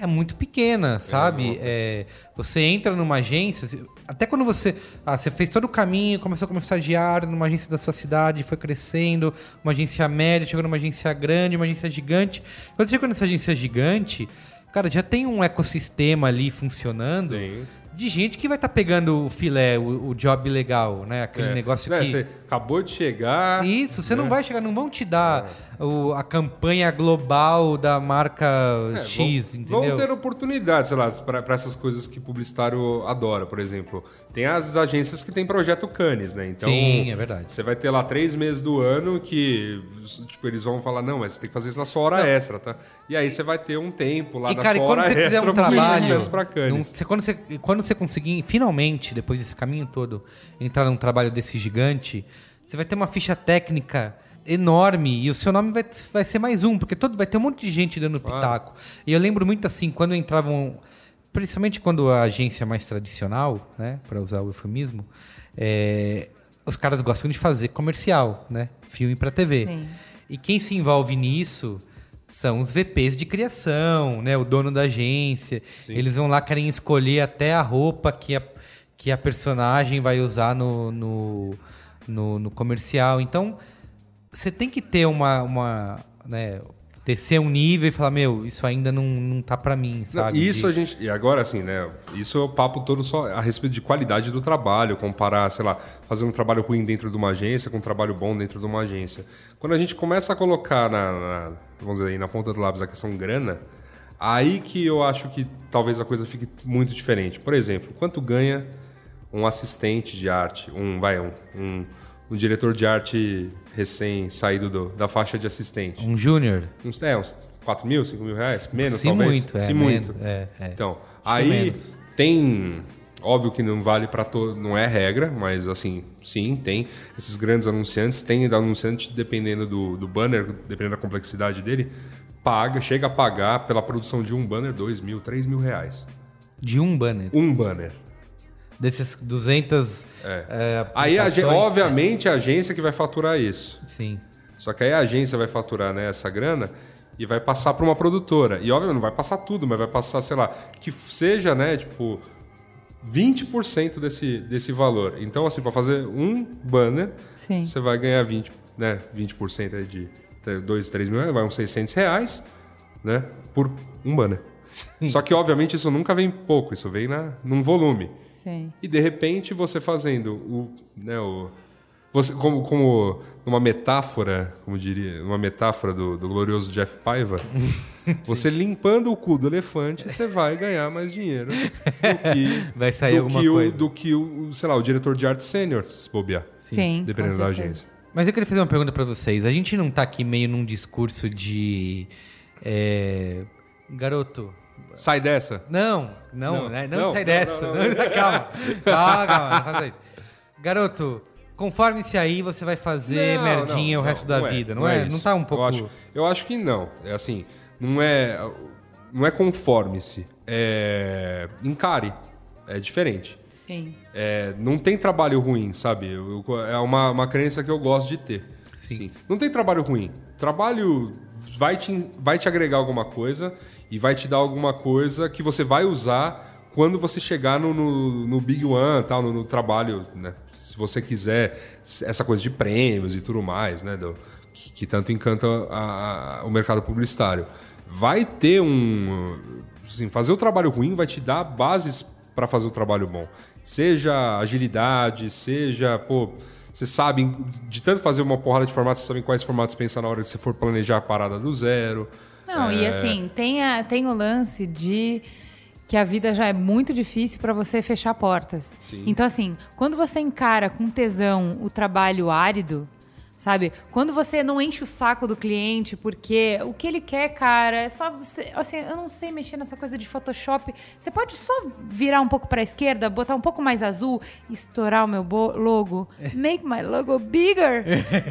é muito pequena, sabe? É, você entra numa agência, até quando você, ah, você fez todo o caminho, começou como estagiário numa agência da sua cidade, foi crescendo, uma agência média, chegou numa agência grande, uma agência gigante. Quando chegou nessa agência gigante, cara, já tem um ecossistema ali funcionando Tem. De gente que vai estar pegando o filé, o, o job legal, né? Aquele É. negócio Né, que... Você acabou de chegar. Isso, você não né? vai chegar, não vão te dar o- a campanha global da marca É, X, vão, entendeu? Vão ter oportunidades, sei lá, para essas coisas que publicitário adora, por exemplo. Tem as agências que tem projeto Cannes, né? Então, Sim, é verdade. Você vai ter lá três meses do ano que, tipo, eles vão falar, não, mas você tem que fazer isso na sua hora extra, tá? E aí você vai ter um tempo lá E na cara, sua hora extra um trabalho, pra Cannes. você- quando, você, quando você conseguir, finalmente, depois desse caminho todo, entrar num trabalho desse gigante, você vai ter uma ficha técnica enorme e o seu nome vai, vai ser mais um, porque todo vai ter um monte de gente dando pitaco. E eu lembro muito assim, quando entravam, principalmente quando a agência é mais tradicional, né, para usar o eufemismo, é, os caras gostam de fazer comercial, né, filme para TV. Sim. E quem se envolve nisso são os VPs de criação, né? O dono da agência. Eles vão lá, querem escolher até a roupa que a, que a personagem vai usar no, no, no, no comercial. Então, você tem que ter uma. uma né, descer um nível e falar, meu, isso ainda não, não tá pra mim, Não, sabe? isso De- a gente. E agora, assim, né? Isso é o papo todo só a respeito de qualidade do trabalho, comparar, sei lá, fazer um trabalho ruim dentro de uma agência com um trabalho bom dentro de uma agência. Quando a gente começa a colocar na, na- vamos dizer aí, na ponta do lápis a questão grana, aí que eu acho que talvez a coisa fique muito diferente. Por exemplo, quanto ganha um assistente de arte, um, vai, um, um, um diretor de arte recém saído do- da faixa de assistente? Um júnior. Uns, é, uns 4 mil, 5 mil reais? Menos, Se talvez? muito, é, Se muito. é, é. Então, aí menos. tem... Óbvio que não vale para todo... Não é regra, mas assim, sim, tem. Esses grandes anunciantes, tem anunciante, dependendo do, do banner, dependendo da complexidade dele, paga, chega a pagar pela produção de um banner 2 mil, 3 mil reais. De um banner. Um banner. Desses 200. É. é, Aí, a, obviamente, a agência que vai faturar isso. Sim. Só que aí a agência vai faturar né, essa grana e vai passar para uma produtora. E obviamente não vai passar tudo, mas vai passar, sei lá, que seja, né, tipo 20% desse, desse valor. Então, assim, para fazer um banner, Sim. você vai ganhar 20, né, 20% aí de 2, 3 mil, reais, vai uns 600 reais, né, por um banner. Só que, obviamente, isso nunca vem pouco, isso vem na, num volume. Sim. E de repente você fazendo o, né, o Você, como, como uma metáfora, como diria, uma metáfora do, do glorioso Jeff Paiva, você limpando o cu do elefante, você vai ganhar mais dinheiro do que, Vai sair do alguma que coisa. O, do que o, sei lá, o diretor de arte sênior, se bobear. Sim, Dependendo da agência. Mas eu queria fazer uma pergunta pra vocês. A gente não tá aqui meio num discurso de. é, Garoto. Sai dessa. Não, não, Não, né? Não, não, sai não, dessa. não, Não, calma. Calma, calma, não faça isso. Garoto, conforme-se aí, você vai fazer Não, merdinha não, o resto não, da é, vida, não, é? Não isso. tá um pouco. Eu acho, eu acho que não. É assim, não é, não é conforme-se. É encare. É diferente. Sim. É, não tem trabalho ruim, sabe? Eu- eu- é uma, uma crença que eu gosto de ter. Sim. Não tem trabalho ruim. Trabalho vai te, vai te agregar alguma coisa e vai te dar alguma coisa que você vai usar quando você chegar no, no, no Big One, tal, no, no trabalho, né? Se você quiser essa coisa de prêmios e tudo mais, né? do- que, que tanto encanta a- a- o mercado publicitário. Vai ter um. Assim, fazer o trabalho ruim vai te dar bases para fazer o trabalho bom. Seja agilidade, seja, pô, você sabe, de tanto fazer uma porrada de formatos, você sabe em quais formatos pensar na hora que você for planejar a parada do zero. Não, e assim, tem, a, tem o lance de que a vida já é muito difícil para você fechar portas. Sim. Então, assim, quando você encara com tesão o trabalho árido, sabe? Quando você não enche o saco do cliente, porque o que ele quer, cara, é só. Assim, eu não sei mexer nessa coisa de Photoshop. Você pode só virar um pouco para a esquerda, botar um pouco mais azul, estourar o meu logo, make my logo bigger.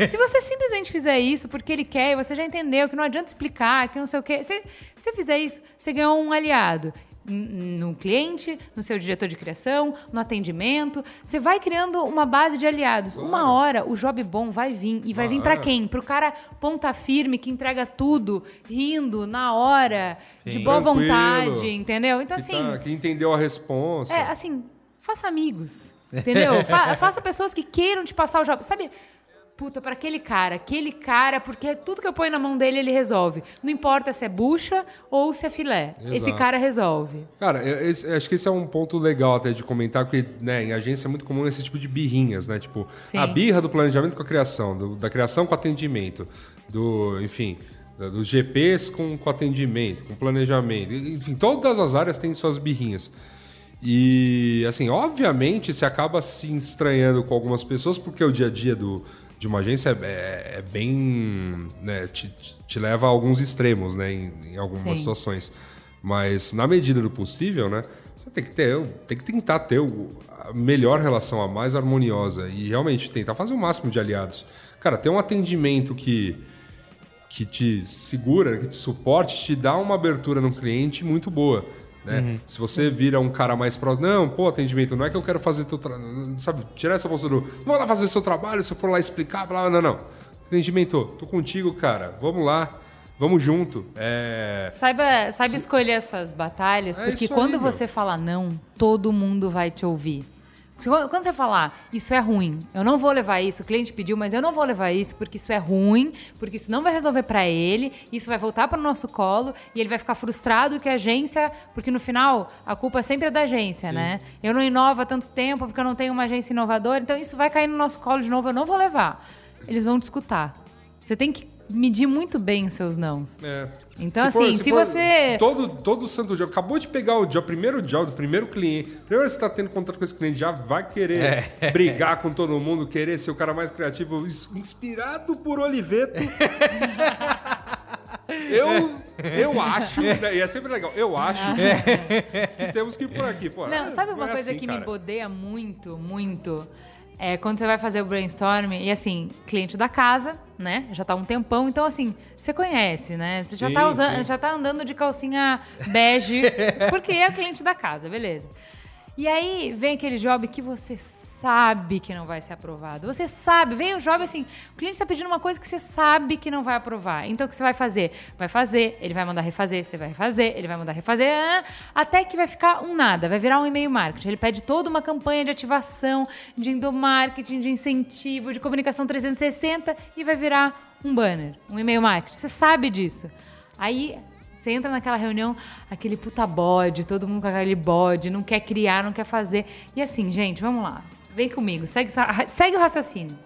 Se você simplesmente fizer isso porque ele quer, e você já entendeu que não adianta explicar, que não sei o quê. Se você fizer isso, você ganhou um aliado no cliente, no seu diretor de criação, no atendimento. Você vai criando uma base de aliados. Uma hora o job bom vai vir. E vai vir pra quem? Pro cara ponta firme que entrega tudo, rindo, na hora, de boa Tranquilo. vontade, entendeu? Então, que, assim. tá- que entendeu a resposta. É, assim, faça amigos. Entendeu? Fa- faça pessoas que queiram te passar o job. Sabe? Puta, pra aquele cara, aquele cara, porque tudo que eu ponho na mão dele, ele resolve. Não importa se é bucha ou se é filé. Esse Exato. cara resolve. Cara, eu- esse- acho que esse é um ponto legal até de comentar, porque né, em agência é muito comum esse tipo de birrinhas, né? Tipo, Sim. a birra do planejamento com a criação, do- da criação com atendimento, do, enfim, dos GPs com, com atendimento, com planejamento. Enfim, todas as áreas têm suas birrinhas. E, assim, obviamente você acaba se estranhando com algumas pessoas, porque o dia a dia do, de uma agência é, é- bem. Né, te, te leva a alguns extremos, né? Em, em algumas Sim. situações. Mas, na medida do possível, né? Você tem que ter, tem que tentar ter a melhor relação, a mais harmoniosa. E realmente tentar fazer o máximo de aliados. Cara, ter um atendimento que que te segura, que te suporte, te dá uma abertura no cliente muito boa. Né? Se você vira um cara mais próximo, não, pô, atendimento, não é que eu quero fazer teu trabalho, sabe, tirar essa postura, do, não vou lá fazer seu trabalho, se eu for lá explicar, blá, não, não. Atendimento, tô contigo, cara, vamos lá, vamos junto. É... Saiba, saiba escolher as suas batalhas, É porque quando aí, você fala não, todo mundo vai te ouvir. Quando você falar, isso é ruim, eu não vou levar isso, o cliente pediu, mas eu não vou levar isso porque isso é ruim, porque isso não vai resolver pra ele, isso vai voltar para o nosso colo e ele vai ficar frustrado que a agência, porque no final a culpa sempre é da agência, né? Eu não inovo há tanto tempo porque eu não tenho uma agência inovadora, então isso vai cair no nosso colo de novo, eu não vou levar. Eles vão te escutar. Você tem que medir muito bem os seus nãos. É. Então, assim, se você- Todo, todo santo job, acabou de pegar o job, primeiro job, do primeiro cliente. Primeiro você tá tendo contato com esse cliente, já vai querer É. brigar com todo mundo, querer ser o cara mais criativo, ins- inspirado por Oliveto. eu, eu acho, né, e é sempre legal, eu acho que temos que ir por aqui. Pô, Não, é- sabe uma é coisa assim, que cara. me bodeia muito, muito? É quando você vai fazer o brainstorm e assim, cliente da casa, né? Já tá um tempão, então assim, você conhece, né? Você já, Sim, tá usando, sim. já tá andando de calcinha bege, porque é cliente da casa, beleza. E aí vem aquele job que você sabe que não vai ser aprovado. Você sabe, vem o job assim, o cliente está pedindo uma coisa que você sabe que não vai aprovar. Então o que você vai fazer? Vai fazer, ele vai mandar refazer, você vai refazer, ele vai mandar refazer, até que vai ficar um nada, vai virar um e-mail marketing. Ele pede toda uma campanha de ativação, de endomarketing, de incentivo, de comunicação 360 e vai virar um banner, um e-mail marketing. Você sabe disso. Aí você entra naquela reunião, aquele puta bode, todo mundo com aquele bode, não quer criar, não quer fazer. E assim, gente, vamos lá. Vem comigo, segue, segue o raciocínio.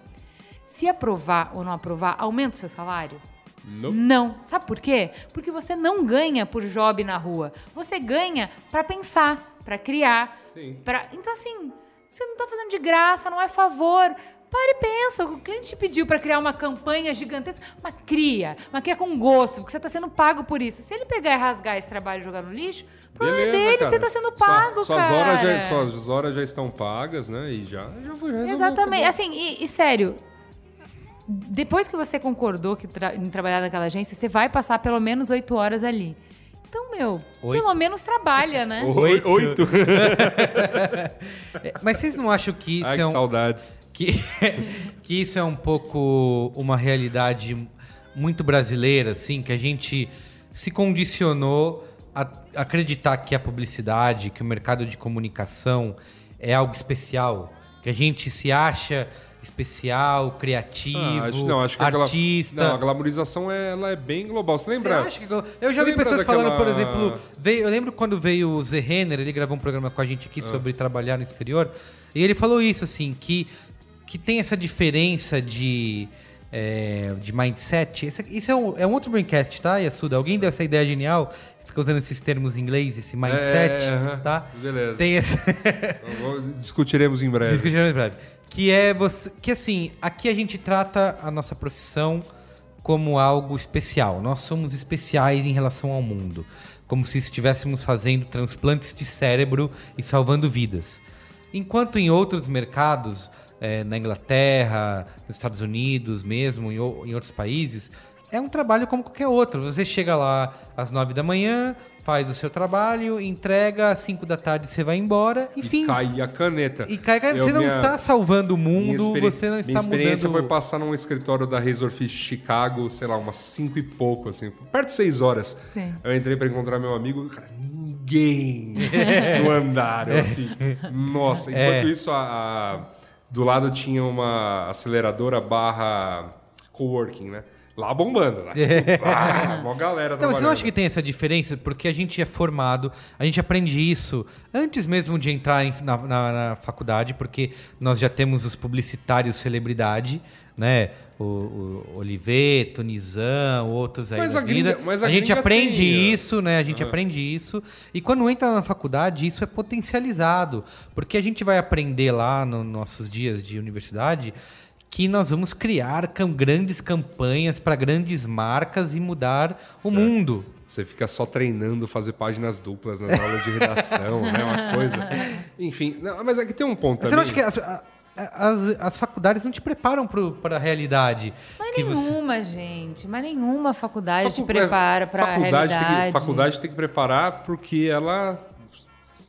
Se aprovar ou não aprovar, aumenta o seu salário? Nope. Não. Sabe por quê? Porque você não ganha por job na rua. Você ganha pra pensar, pra criar. Sim. Pra... Então, assim, você não tá fazendo de graça, não é favor. Para e pensa. O cliente te pediu pra criar uma campanha gigantesca. Mas cria. Mas cria com gosto, porque você tá sendo pago por isso. Se ele pegar e rasgar esse trabalho e jogar no lixo, o problema é dele, cara. você tá sendo pago, suas cara. Horas já, suas horas já estão pagas, né? E já, já foi resolvido. Exatamente. Assim, e, e sério, depois que você concordou que tra- em trabalhar naquela agência, você vai passar pelo menos oito horas ali. Então, meu, Oito? pelo menos trabalha, né? Oi- Oito. É, Mas vocês não acham que isso Ai, é que um, saudades. Que, que isso é um pouco uma realidade muito brasileira, assim, que a gente se condicionou a acreditar que a publicidade, que o mercado de comunicação é algo especial, que a gente se acha especial, criativo, Ah, acho, não, acho que artista. não, a glamorização é, ela é bem global. Você Você lembra? acha que eu eu já Você vi pessoas falando, por daquela- exemplo, veio, eu lembro quando veio o Zé Renner, ele gravou um programa com a gente Ah. aqui sobre trabalhar no exterior, e ele falou isso, assim, que, que tem essa diferença de, é, de mindset. Isso, isso é, um, é um outro braincast, tá, Yasuda? Alguém deu essa ideia genial? Fica usando esses termos em inglês, esse mindset, É, tá? Beleza. Tem esse... Discutiremos em breve. Discutiremos em breve. Que é você. Que assim, aqui a gente trata a nossa profissão como algo especial. Nós somos especiais em relação ao mundo. Como se estivéssemos fazendo transplantes de cérebro e salvando vidas. Enquanto em outros mercados, eh, na Inglaterra, nos Estados Unidos mesmo, em, em outros países, é um trabalho como qualquer outro. Você chega lá às nove da manhã, faz o seu trabalho, entrega, às cinco da tarde você vai embora e, E cai a caneta. E cai, cara, Eu- você não minha- está salvando o mundo, você não está Minha experiência mudando... foi passar num escritório da Razorfish Chicago, sei lá, umas 5 e pouco, assim, perto de 6 horas. Sim. Eu entrei pra encontrar meu amigo, cara, ninguém no andar. Eu assim, nossa. Enquanto É. isso, a, a- do lado tinha uma aceleradora barra coworking, né? Lá bombando, né? Ah, uma galera Não, mas você não acha que tem essa diferença? Porque a gente é formado, a gente aprende isso antes mesmo de entrar em- na, na- na faculdade, porque nós já temos os publicitários celebridade, né? O, o Oliveto, Nizam, outros aí Mas da a gringa- vida. mas a gente gringa aprende tem, isso, né? A gente aprende isso. E quando entra na faculdade, isso é potencializado. Porque a gente vai aprender lá nos nossos dias de universidade que nós vamos criar grandes campanhas para grandes marcas e mudar o mundo. Você fica só treinando fazer páginas duplas nas aulas de redação, né? Uma coisa. Enfim, não, mas aqui tem um ponto Você não também. acha que as, a- as, as faculdades não te preparam para a realidade? Mas que você- nenhuma, gente. Mas nenhuma faculdade te Facu- prepara pra faculdade Tem realidade. que, faculdade tem que preparar porque ela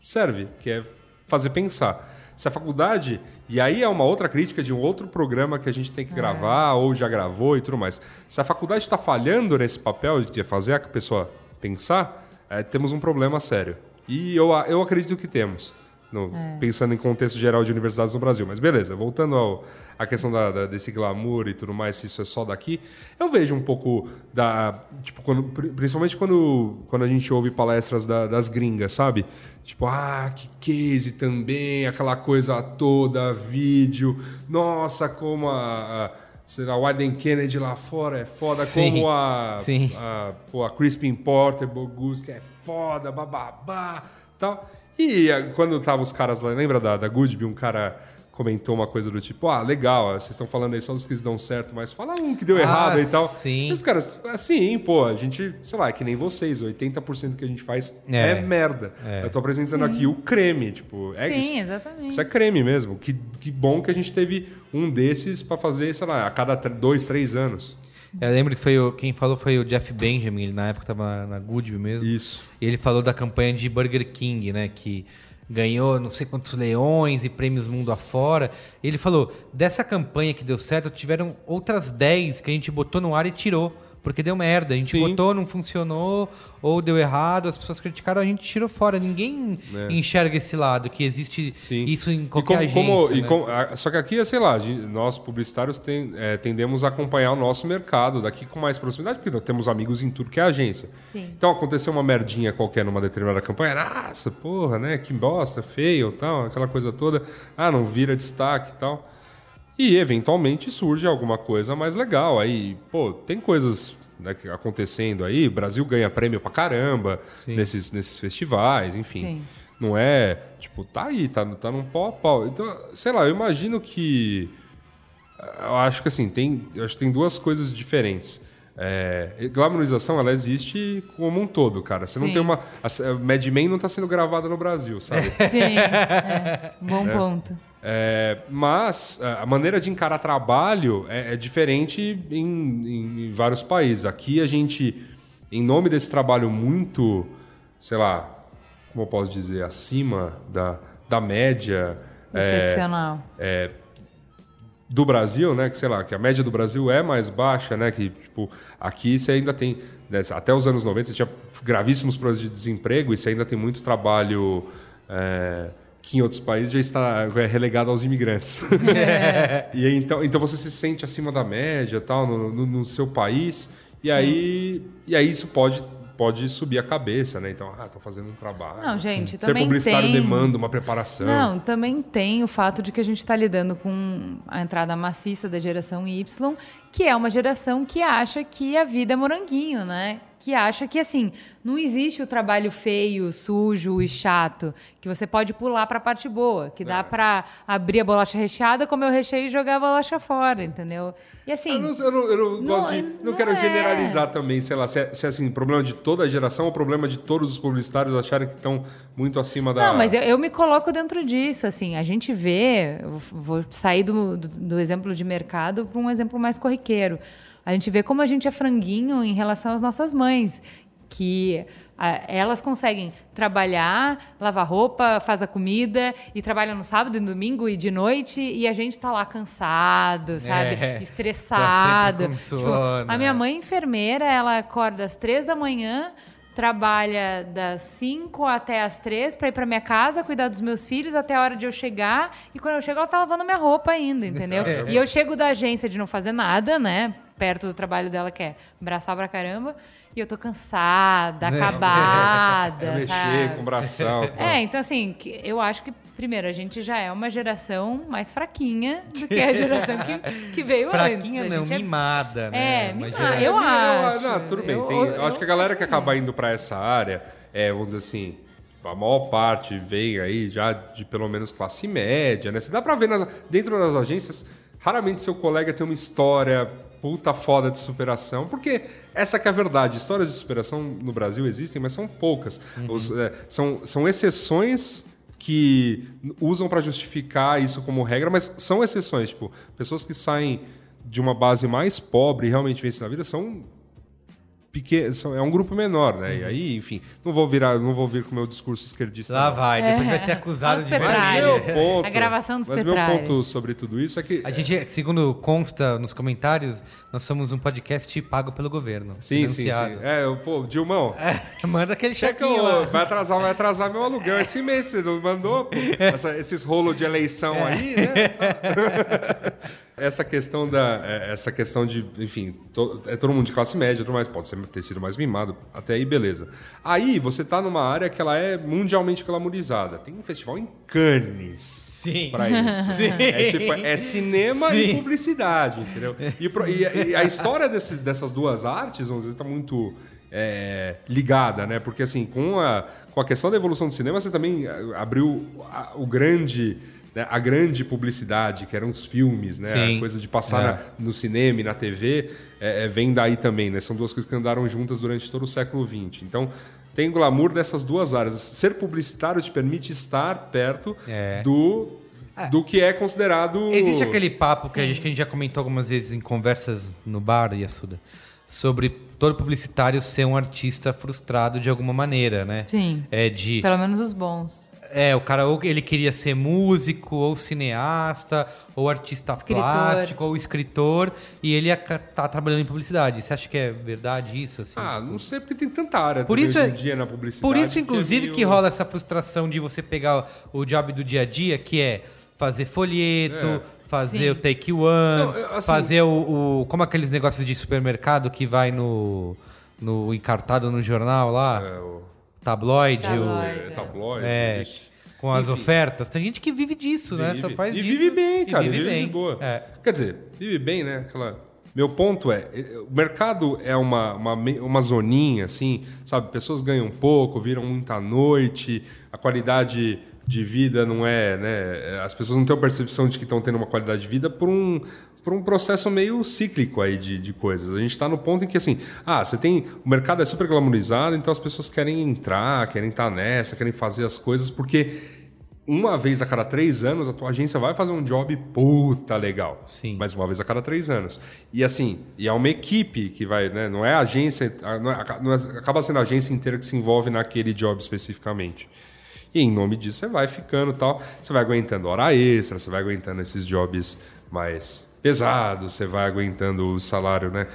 serve, que é fazer pensar. Se a faculdade. E aí é uma outra crítica de um outro programa que a gente tem que gravar, ou já gravou e tudo mais. Se a faculdade está falhando nesse papel de fazer a pessoa pensar, é, temos um problema sério. E eu, eu acredito que temos. No- Pensando em contexto geral de universidades no Brasil. Mas beleza, voltando ao, à questão da- da- desse glamour e tudo mais, se isso é só daqui, eu vejo um pouco da. Tipo, quando- pri- principalmente quando, quando a gente ouve palestras da- das gringas, sabe? Tipo, ah, que case também, aquela coisa toda, vídeo. Nossa, como a. a sei lá, o Aden Kennedy lá fora é foda, Sim, como a, sim. a, pô, a Crispin Porter, Bogus, que é foda, bababá, tal. E ah, quando tava os caras lá, lembra da, da Goodby, um cara comentou uma coisa do tipo, ah, legal, vocês estão falando aí só dos que dão certo, mas fala um que deu Ah, errado e tal. sim. E os caras, assim, pô, a gente, sei lá, é que nem vocês, 80% que a gente faz é, É. merda. Eu tô apresentando aqui o creme, tipo, é Sim, isso. exatamente. Isso é creme mesmo. Que, que bom que a gente teve um desses pra fazer, sei lá, a cada dois, três anos. Eu lembro que foi o, quem falou foi o Jeff Benjamin, ele na época estava na, na Goodby mesmo. Isso. E ele falou da campanha de Burger King, né? Que ganhou não sei quantos leões e prêmios mundo afora. Ele falou, dessa campanha que deu certo, tiveram outras 10 que a gente botou no ar e tirou. Porque deu merda. A gente Sim. botou, não funcionou, ou deu errado, as pessoas criticaram, a gente tirou fora. Ninguém É. enxerga esse lado, que existe Sim. isso em E qualquer como- como- agência. e né? como- a- só que aqui, sei lá, nós publicitários tem- é, tendemos a acompanhar o nosso mercado daqui com mais proximidade, porque nós temos amigos em tudo que é agência. Sim. Então aconteceu uma merdinha qualquer numa determinada campanha, nossa, porra, né? Que bosta, feio tal, aquela coisa toda. Ah, não vira destaque e tal. E eventualmente surge alguma coisa mais legal. Aí, pô, tem coisas né, acontecendo aí. O Brasil ganha prêmio pra caramba nesses, nesses festivais, enfim. Sim. Não é, tipo, tá aí, tá, tá num pau a pau. Então, sei lá, eu imagino que. Eu acho que assim, tem, acho que tem duas coisas diferentes. É, glamorização, ela existe como um todo, cara. Você não Sim. tem uma. A, Mad Men não tá sendo gravada no Brasil, sabe? Sim, é. bom ponto. É, mas é, a maneira de encarar trabalho é, é diferente em, em- em vários países. Aqui a gente, em nome desse trabalho muito, sei lá, como eu posso dizer, acima da, da média é, Excepcional. do Brasil, né? Que sei lá, que a média do Brasil é mais baixa, né? Que tipo, aqui você ainda tem, né, até os anos 90 você tinha gravíssimos problemas de desemprego e você ainda tem muito trabalho é, que em outros países já está é, relegado aos imigrantes. e aí, então, então você se sente acima da média, tal, no, no- no seu país e aí e aí isso pode pode subir a cabeça, né? Então, ah, tô fazendo um trabalho. Não, gente, Ser também publicitário tem- demanda uma preparação. Não, também tem o fato de que a gente está lidando com a entrada maciça da geração Y, que é uma geração que acha que a vida é moranguinho, né? Que acha que, assim, não existe o trabalho feio, sujo e chato, que você pode pular para a parte boa, que É. dá para abrir a bolacha recheada, comer o recheio e jogar a bolacha fora, entendeu? E assim, Eu não, eu não- eu não Não, gosto de. Não, não quero é. generalizar também, sei lá, se é, se é, assim, problema de toda a geração ou problema de todos os publicitários acharem que estão muito acima da. Não, mas eu, eu me coloco dentro disso, assim, a gente vê, vou sair do, do, do exemplo de mercado para um exemplo mais corriqueiro. A gente vê como a gente é franguinho em relação às nossas mães, que elas conseguem trabalhar, lavar roupa, faz a comida e trabalham no sábado e no domingo e de noite e a gente tá lá cansado, sabe? É, Estressado. tá sempre com Tipo, a minha é. mãe enfermeira, ela acorda às três da manhã, trabalha das 5 até as 3 para ir para minha casa, cuidar dos meus filhos até a hora de eu chegar. E quando eu chego, ela tá lavando minha roupa ainda, entendeu? É. E eu chego da agência de não fazer nada, né? Perto do trabalho dela, que é braçar pra caramba. E eu tô cansada, acabada. É mexer com tal. É, então assim, eu acho que, primeiro, a gente já é uma geração mais fraquinha do que a geração que, que veio Fraquinha antes. A não, é- mimada, né? É, mimada. geração- Eu acho. Não, tudo bem. Eu- tem- eu, eu- acho que a galera que acaba indo pra essa área, é, vamos dizer assim, a maior parte vem aí já de pelo menos classe média, né? Você dá pra ver nas- dentro das agências, raramente seu colega tem uma história puta foda de superação, porque essa que é a verdade. Histórias de superação no Brasil existem, mas são poucas. Os, é, são, são exceções que usam pra justificar isso como regra, mas são exceções. Tipo, pessoas que saem de uma base mais pobre e realmente vencem na vida são pequeno, são- é um grupo menor, né? E aí, enfim, não vou virar, não vou vir com o meu discurso esquerdista. Lá não. vai, depois vai ser acusado Aos de Mas petralhas. meu Petralha. ponto, A gravação dos mas meu ponto sobre tudo isso é que A gente, segundo consta nos comentários, nós somos um podcast pago pelo governo. sim, sim, sim. É, eu, pô, Dilmão, Manda aquele lá. vai atrasar, vai atrasar meu aluguel esse mês, você não mandou? pô? Essa- esses rolos de eleição É. aí, né? essa questão da é, essa questão de, enfim, to- é todo mundo de classe média, tudo mais, pode ser, ter sido mais mimado, até aí beleza. Aí você tá numa área que ela é mundialmente glamorizada. Tem um festival em Cannes. Sim. Pra isso. Sim. É, tipo, é cinema e Sim. publicidade, entendeu? E, pro- e a- e a história desses, dessas duas artes, vamos dizer, tá muito é, ligada, né? Porque, assim, com a, com a questão da evolução do cinema, você também ah, abriu a- o grande... né, A grande publicidade, que eram os filmes, né? Sim. A coisa de passar É. no cinema e na TV, é, é, vem daí também, né? São duas coisas que andaram juntas durante todo o século XX. Então, tem glamour dessas duas áreas. Ser publicitário te permite estar perto É. do, do que é considerado. Existe aquele papo que a, gente, que a gente já comentou algumas vezes em conversas no bar, Yasuda, sobre todo publicitário ser um artista frustrado de alguma maneira, né? Sim. É de. Pelo menos os bons. É, o cara ou ele queria ser músico, ou cineasta, ou artista Escritor. plástico, ou escritor, e ele ia ca- tá trabalhando em publicidade. Você acha que é verdade isso? Assim? Ah, não sei porque tem tanta área Por isso hoje é- em dia na publicidade. Por isso, que é inclusive, meio- que rola essa frustração de você pegar o job do dia a dia, que é fazer folheto, É. fazer Sim. o take one, eu, assim- fazer o, o- Como aqueles negócios de supermercado que vai no. no encartado no jornal lá, É, o tabloide, o- Tabloide. é, tabloide. É. com as Enfim. ofertas. Tem gente que vive disso, né? Só Vive. faz e disso vive bem, e cara. vive Vive, bem. de boa. É. Quer dizer, vive bem, né? Aquela... Meu ponto é, eh, o mercado é uma, uma, uma zoninha, assim, sabe? Pessoas ganham pouco, viram muita noite, a qualidade de vida não é, né? As pessoas não têm a percepção de que estão tendo uma qualidade de vida por um, por um processo meio cíclico aí de, de coisas. A gente está no ponto em que, assim, ah, você tem... O mercado é super glamorizado, então as pessoas querem entrar, querem estar nessa, querem fazer as coisas, porque uma vez a cada três anos a tua agência vai fazer um job puta legal. Sim. Mas uma vez a cada três anos. E assim, e é uma equipe que vai, né? Não é a agência, é- não é- acaba sendo a agência inteira que se envolve naquele job especificamente. E em nome disso você vai ficando tal, você vai aguentando hora extra, você vai aguentando esses jobs mais pesados, você vai aguentando o salário, né?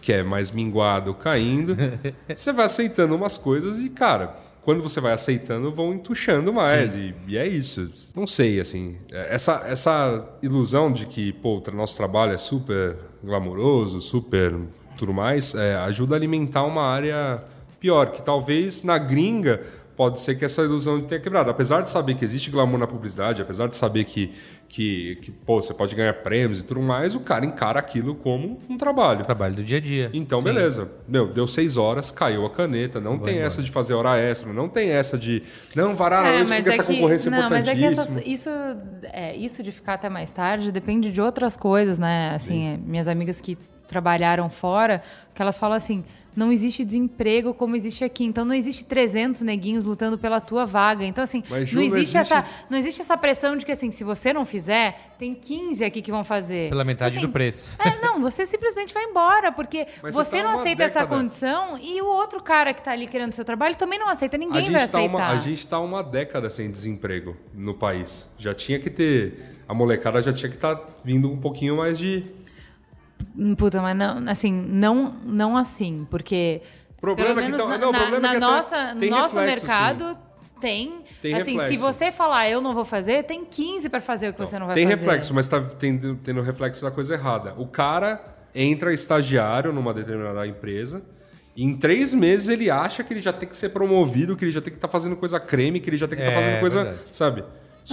Que é mais minguado caindo. você vai aceitando umas coisas e, cara, quando você vai aceitando, vão entuchando mais. E, e é isso. Não sei, assim. é, Essa, essa ilusão de que, pô, o nosso trabalho é super glamouroso, super tudo mais, é, ajuda a alimentar uma área pior, que talvez na gringa pode ser que essa ilusão tenha quebrado. Apesar de saber que existe glamour na publicidade, apesar de saber que, que, que pô, você pode ganhar prêmios e tudo mais, o cara encara aquilo como um trabalho. Trabalho do dia a dia. Então, Sim. beleza. Meu, deu seis horas, caiu a caneta. Não tem essa de fazer hora extra, não tem essa de não varar a É, noite mas porque é essa que- concorrência é não, mas é que importantíssima. essas- isso, é, isso de ficar até mais tarde depende de outras coisas, né? Assim, é, minhas amigas que trabalharam fora, que elas falam assim, não existe desemprego como existe aqui. Então não existe 300 neguinhos lutando pela tua vaga. Então assim, Mas, Ju, não não existe, existe- essa não existe essa pressão de que assim, se você não fizer, tem 15 aqui que vão fazer. Pela metade Assim, do preço. é, não, você simplesmente vai embora, porque Mas você, você tá não aceita essa década. condição e o outro cara que tá ali querendo seu trabalho também não aceita, ninguém vai tá aceitar. uma, a gente tá uma década sem desemprego no país. Já tinha que ter. A molecada já tinha que estar vindo um pouquinho mais de. Hum, Puta, mas não, assim, não, não assim, porque Problema pelo é que menos tá- na, não, o na- problema é na que nossa, tem nosso reflexo, mercado tem, Tem assim, se reflexo. você falar eu não vou fazer, tem 15 para fazer o que você não vai tem fazer. reflexo, mas tá tendo, tendo reflexo da coisa errada. O cara entra estagiário numa determinada empresa. E em três meses ele acha que ele já tem que ser promovido, que ele já tem que estar fazendo coisa creme, que ele já tem que estar É, fazendo coisa. verdade. Sabe?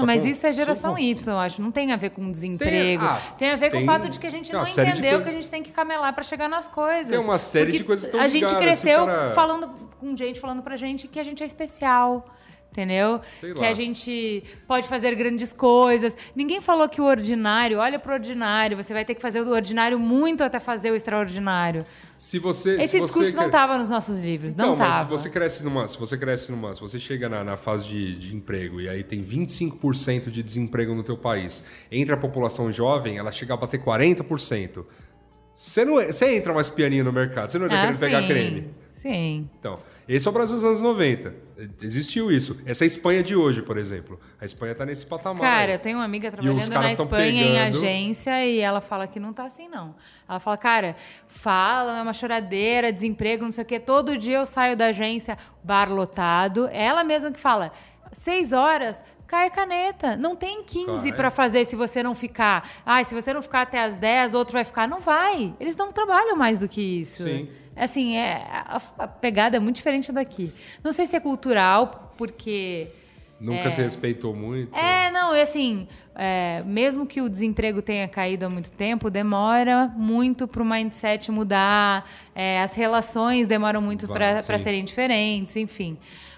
Não, mas com- isso é geração só- Y, eu acho. Não tem a ver com desemprego. Tem- Tem, ah, a ver com tem- o fato de que a gente tem não entendeu que a gente tem que camelar para chegar nas coisas. Tem uma série Porque de coisas estão A gente ligadas, cresceu se o cara- falando com gente falando pra gente que a gente é especial. Entendeu? Sei que lá. a gente pode fazer grandes coisas. Ninguém falou que o ordinário, olha pro ordinário, você vai ter que fazer o ordinário muito até fazer o extraordinário. Se você. Esse se discurso você não quer- estava nos nossos livros, não Não, mas estava. se você cresce numa, se você cresce numa, se você chega na, na fase de, de emprego e aí tem 25% de desemprego no teu país, entre a população jovem, ela chega a bater 40%. Você não, é- você entra mais pianinho no mercado, você não vai Ah, querer pegar sim, creme. Sim. Então, esse é o Brasil dos anos 90. Existiu isso. Essa é a Espanha de hoje, por exemplo. A Espanha tá nesse patamar. Cara, eu tenho uma amiga trabalhando na Espanha em agência e ela fala que não tá assim, não. Ela fala, cara, fala, é uma choradeira, desemprego, não sei o quê. Todo dia eu saio da agência, bar lotado. Ela mesma que fala, seis horas, cai caneta. Não tem 15 Cai. pra fazer se você não ficar. Ai, se você não ficar até as 10, outro vai ficar. Não vai. Eles não trabalham mais do que isso. Sim. Assim, é, a, a pegada é muito diferente daqui. Não sei se é cultural, porque... Nunca se respeitou muito. É, não, e assim, é, mesmo que o desemprego tenha caído há muito tempo, demora muito para o mindset mudar, é, as relações demoram muito para serem diferentes, enfim.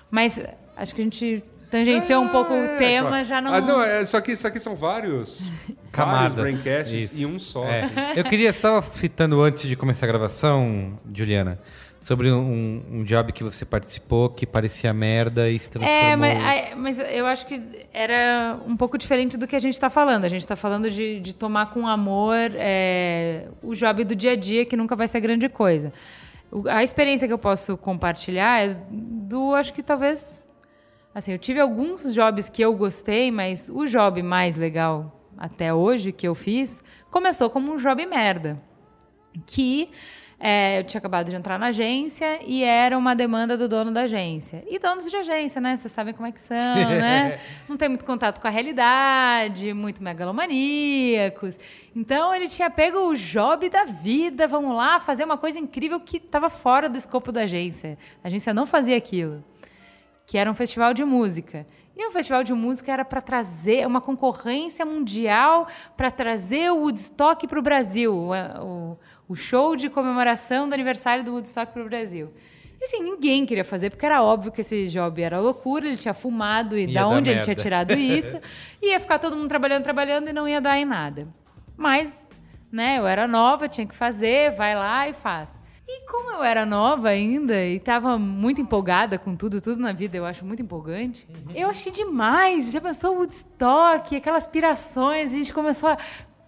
Mas acho que a gente tangenciou um pouco o tema, claro. já não. Ah, não, é, só que isso aqui são vários Camadas. vários braincasts Isso. e um só. É. assim. Eu queria, você estava citando antes de começar a gravação, Juliana, sobre um, um job que você participou que parecia merda e se transformou. É, mas, mas eu acho que era um pouco diferente do que a gente está falando. A gente está falando de, de tomar com amor é, o job do dia a dia, que nunca vai ser grande coisa. A experiência que eu posso compartilhar é do, acho que talvez. Assim, eu tive alguns jobs que eu gostei, mas o job mais legal até hoje que eu fiz começou como um job merda que é, eu tinha acabado de entrar na agência e era uma demanda do dono da agência. E donos de agência, né? Vocês sabem como é que são, né? Não tem muito contato com a realidade, muito megalomaníacos. Então ele tinha pego o job da vida, vamos lá, fazer uma coisa incrível que estava fora do escopo da agência. A agência não fazia aquilo que era um festival de música. E o festival de música era para trazer uma concorrência mundial para trazer o Woodstock para o Brasil, o, o, show de comemoração do aniversário do Woodstock para o Brasil. E assim, ninguém queria fazer, porque era óbvio que esse job era loucura, ele tinha fumado e Ia da onde ele merda. tinha tirado isso. ia ficar todo mundo trabalhando, trabalhando e não ia dar em nada. Mas, né, eu era nova, tinha que fazer, vai lá e faz. E como eu era nova ainda e tava muito empolgada com tudo, tudo na vida eu acho muito empolgante, eu achei demais. Já pensou o Woodstock, aquelas aspirações, a gente começou a.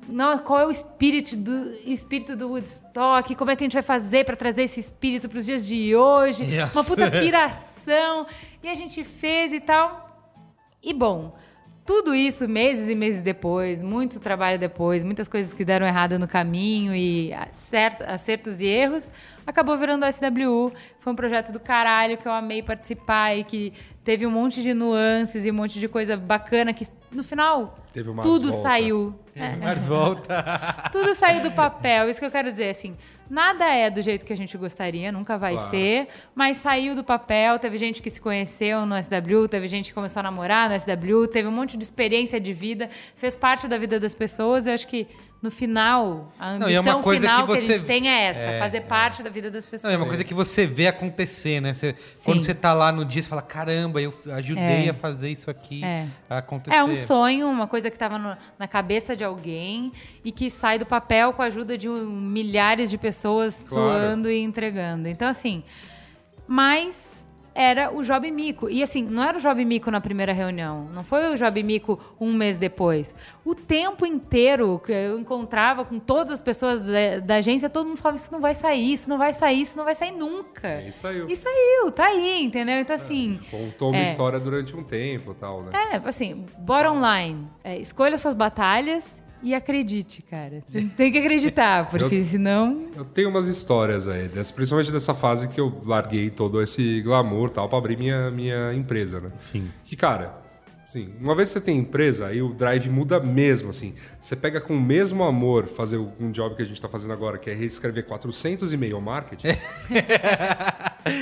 Não, qual é o espírito do, espírito do Woodstock? Como é que a gente vai fazer para trazer esse espírito para os dias de hoje? Yes. Uma puta piração. E a gente fez e tal. E bom, tudo isso meses e meses depois, muito trabalho depois, muitas coisas que deram errado no caminho e acert- acertos e erros, acabou virando a SWU. Foi um projeto do caralho que eu amei participar e que teve um monte de nuances e um monte de coisa bacana que no final Teve tudo voltas. saiu. É. Mas volta. Tudo saiu do papel. Isso que eu quero dizer, assim, nada é do jeito que a gente gostaria, nunca vai Claro. ser, mas saiu do papel. Teve gente que se conheceu no SW, teve gente que começou a namorar no SW, teve um monte de experiência de vida, fez parte da vida das pessoas. Eu acho que no final, a Não, é ambição uma coisa final que que, você- a gente tem é essa, É, fazer é. parte da vida das Não, pessoas. é uma coisa que você vê acontecer, né? Você- quando você tá lá no dia, você fala, caramba, eu ajudei É. a fazer isso aqui É. acontecer. É um sonho, uma coisa que estava na cabeça de alguém e que sai do papel com a ajuda de um- milhares de pessoas Claro. suando e entregando. Então, assim, mas era o Job Mico. E assim, não era o Job Mico na primeira reunião. Não foi o Job Mico um mês depois. O tempo inteiro que eu encontrava com todas as pessoas da, da agência, todo mundo falava: Isso não vai sair, isso não vai sair, isso não vai sair nunca. E saiu. E saiu, tá aí, entendeu? Então, assim. Contou uma É. história durante um tempo e tal, né? É, assim, bottom line. é, escolha suas batalhas e acredite, cara. Tem, que acreditar, porque Eu- senão. Eu tenho umas histórias aí, principalmente dessa fase que eu larguei todo esse glamour tal pra abrir minha, minha empresa, né? Sim. Que, cara, assim, uma vez que você tem empresa, aí o drive muda mesmo, assim. Você pega com o mesmo amor fazer um job que a gente tá fazendo agora, que é reescrever 400 e-mail marketing.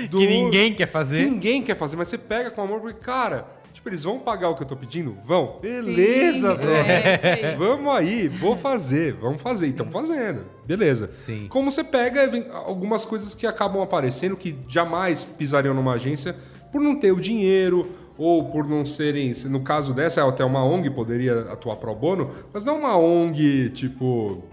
do- Que ninguém quer que fazer. ninguém quer fazer, mas você pega com amor porque, cara, tipo, eles vão pagar o que eu tô pedindo? Vão. Beleza, Sim, bro. é aí. Vamos aí, vou fazer, vamos fazer. Então fazendo, beleza. Sim. Como você pega algumas coisas que acabam aparecendo que jamais pisariam numa agência por não ter o dinheiro ou por não serem, se no caso dessa, até uma ONG poderia atuar pro bono, mas não uma ONG tipo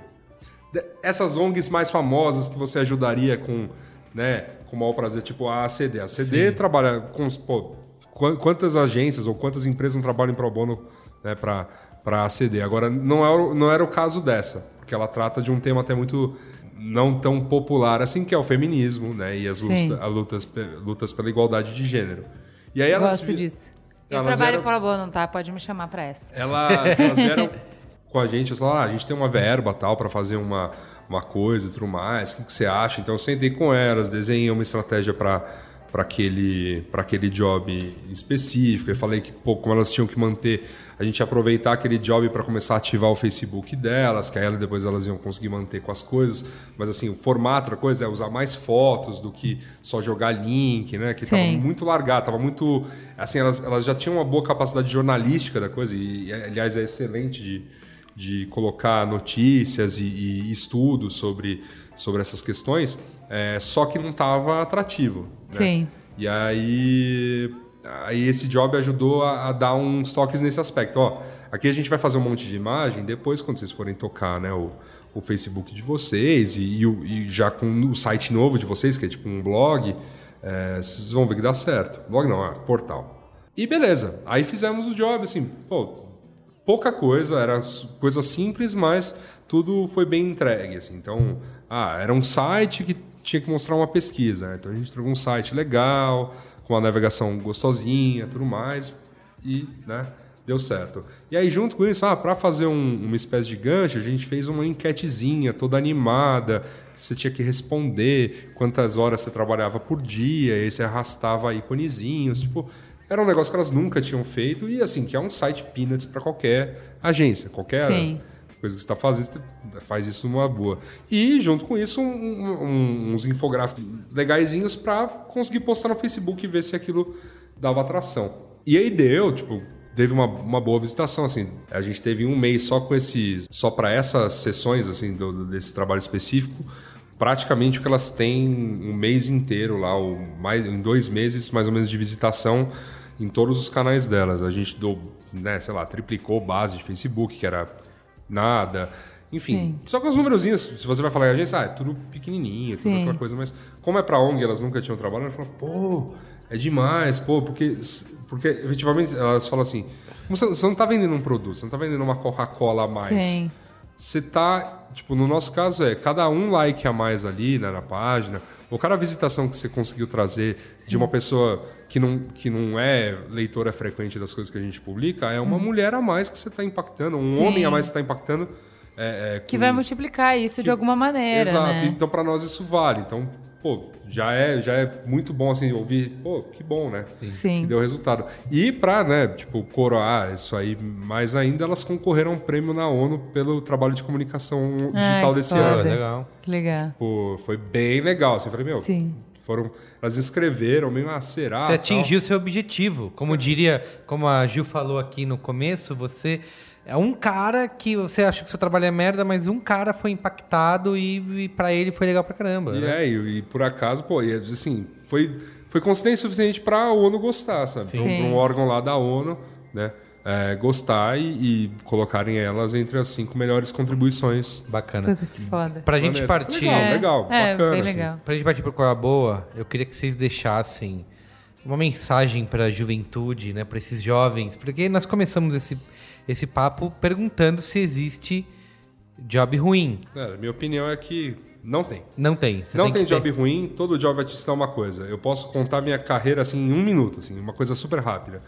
essas ONGs mais famosas que você ajudaria com, né, com o maior prazer, tipo a ACD. A ACD trabalha com, os- pô, quantas agências ou quantas empresas não trabalham pro bono, né, para para ACD. Agora não é o- não era o caso dessa, porque ela trata de um tema até muito não tão popular assim que é o feminismo, né, e as lutas, a lutas, lutas pela igualdade de gênero. E aí elas Gosto disso. Eu elas trabalho vieram- para bono, tá? Pode me chamar pra essa. ela, elas vieram com a gente, falaram, ah, a gente tem uma verba tal para fazer uma, uma coisa e tudo mais, o que, que você acha? Então eu sentei com elas, desenhei uma estratégia para para aquele, pra aquele job específico. Eu falei que, pô, como elas tinham que manter, a gente aproveitar aquele job para começar a ativar o Facebook delas, que aí ela- depois elas iam conseguir manter com as coisas. Mas assim, o formato da coisa é usar mais fotos do que só jogar link, né? Que tava Sim. muito largado, tava muito. Assim, elas, elas já tinham uma boa capacidade jornalística da coisa, e, aliás, é excelente de, de colocar notícias e, e estudos sobre, sobre essas questões, é, só que não estava atrativo. né? Sim. E aí, aí esse job ajudou a, a dar uns toques nesse aspecto. Ó, aqui a gente vai fazer um monte de imagem, depois quando vocês forem tocar né, o, o Facebook de vocês e, e e já com o site novo de vocês, que é tipo um blog, é, vocês vão ver que dá certo. Blog não, é portal. E beleza, aí fizemos o job, assim, pô, pouca coisa, era coisa simples, mas tudo foi bem entregue, assim. Então, ah, era um site que tinha que mostrar uma pesquisa, né? Então a gente trouxe um site legal, com uma navegação gostosinha, tudo mais, e, né, deu certo. E aí junto com isso, ah, para fazer um- uma espécie de gancho, a gente fez uma enquetezinha toda animada, que você tinha que responder quantas horas você trabalhava por dia, e aí você arrastava íconezinhos, tipo, era um negócio que elas nunca tinham feito e assim, que é um site peanuts para qualquer agência, qualquer Sim. Coisa que você está fazendo, faz isso numa boa. E junto com isso, um- um- uns infográficos legaisinhos para conseguir postar no Facebook e ver se aquilo dava atração. E aí deu, tipo, teve uma, uma boa visitação, assim. A gente teve um mês só com esse. só para essas sessões, assim, do- do- desse trabalho específico. Praticamente o que elas têm um mês inteiro lá, ou mais, em dois meses mais ou menos de visitação em todos os canais delas. A gente deu, né, sei lá, triplicou base de Facebook, que era nada. Enfim, Sim. só com os númerozinhos, se você vai falar em agência, ah, é tudo pequenininho, tudo Sim. aquela coisa, mas como é pra ONG, elas nunca tinham trabalho, elas falam, pô, é demais, pô, porque, porque efetivamente elas falam assim, você, você não tá vendendo um produto, você não tá vendendo uma Coca-Cola a mais. Sim. Você tá, tipo, no nosso caso é cada um like a mais ali né, na página, ou cada visitação que você conseguiu trazer de uma pessoa que não, que não é leitora frequente das coisas que a gente publica, é uma mulher a mais que você tá impactando, um. Sim. homem a mais que você tá impactando. é, é, Que com- vai multiplicar isso de alguma maneira, Exato, né? então pra nós isso vale. Então, pô, já é, já é muito bom assim ouvir, pô, que bom, né? Sim. Que deu resultado. E pra, né, tipo, coroar isso aí mais ainda, elas concorreram a um prêmio na ONU pelo trabalho de comunicação digital Ai, desse foda. ano. legal. Que legal. Pô, foi bem legal. Assim, eu falei, meu, Sim. Foram. Elas escreveram meio, ah, será? Você atingiu seu objetivo. Como diria, como a Gil falou aqui no começo, você é um cara que você acha que seu trabalho é merda, mas um cara foi impactado e, e para ele foi legal pra caramba. E né? é, e, e por acaso, pô, e, assim, foi, foi consistência suficiente pra ONU gostar, sabe? Um- Sim. pra um órgão lá da ONU, né? É, gostar e, e colocarem elas entre as cinco melhores contribuições. Bacana. Puta que foda. Pra gente Planeta. partir. Legal, legal, é, bacana, bem assim. legal. Pra gente partir pro Coisa Boa, eu queria que vocês deixassem uma mensagem pra juventude, né, para esses jovens, porque nós começamos esse, esse papo perguntando se existe job ruim. Cara, minha opinião é que não tem. Não tem. Você não tem, que ter. job ruim, todo job vai te ensinar uma coisa. Eu posso contar minha carreira assim em um minuto, assim, uma coisa super rápida.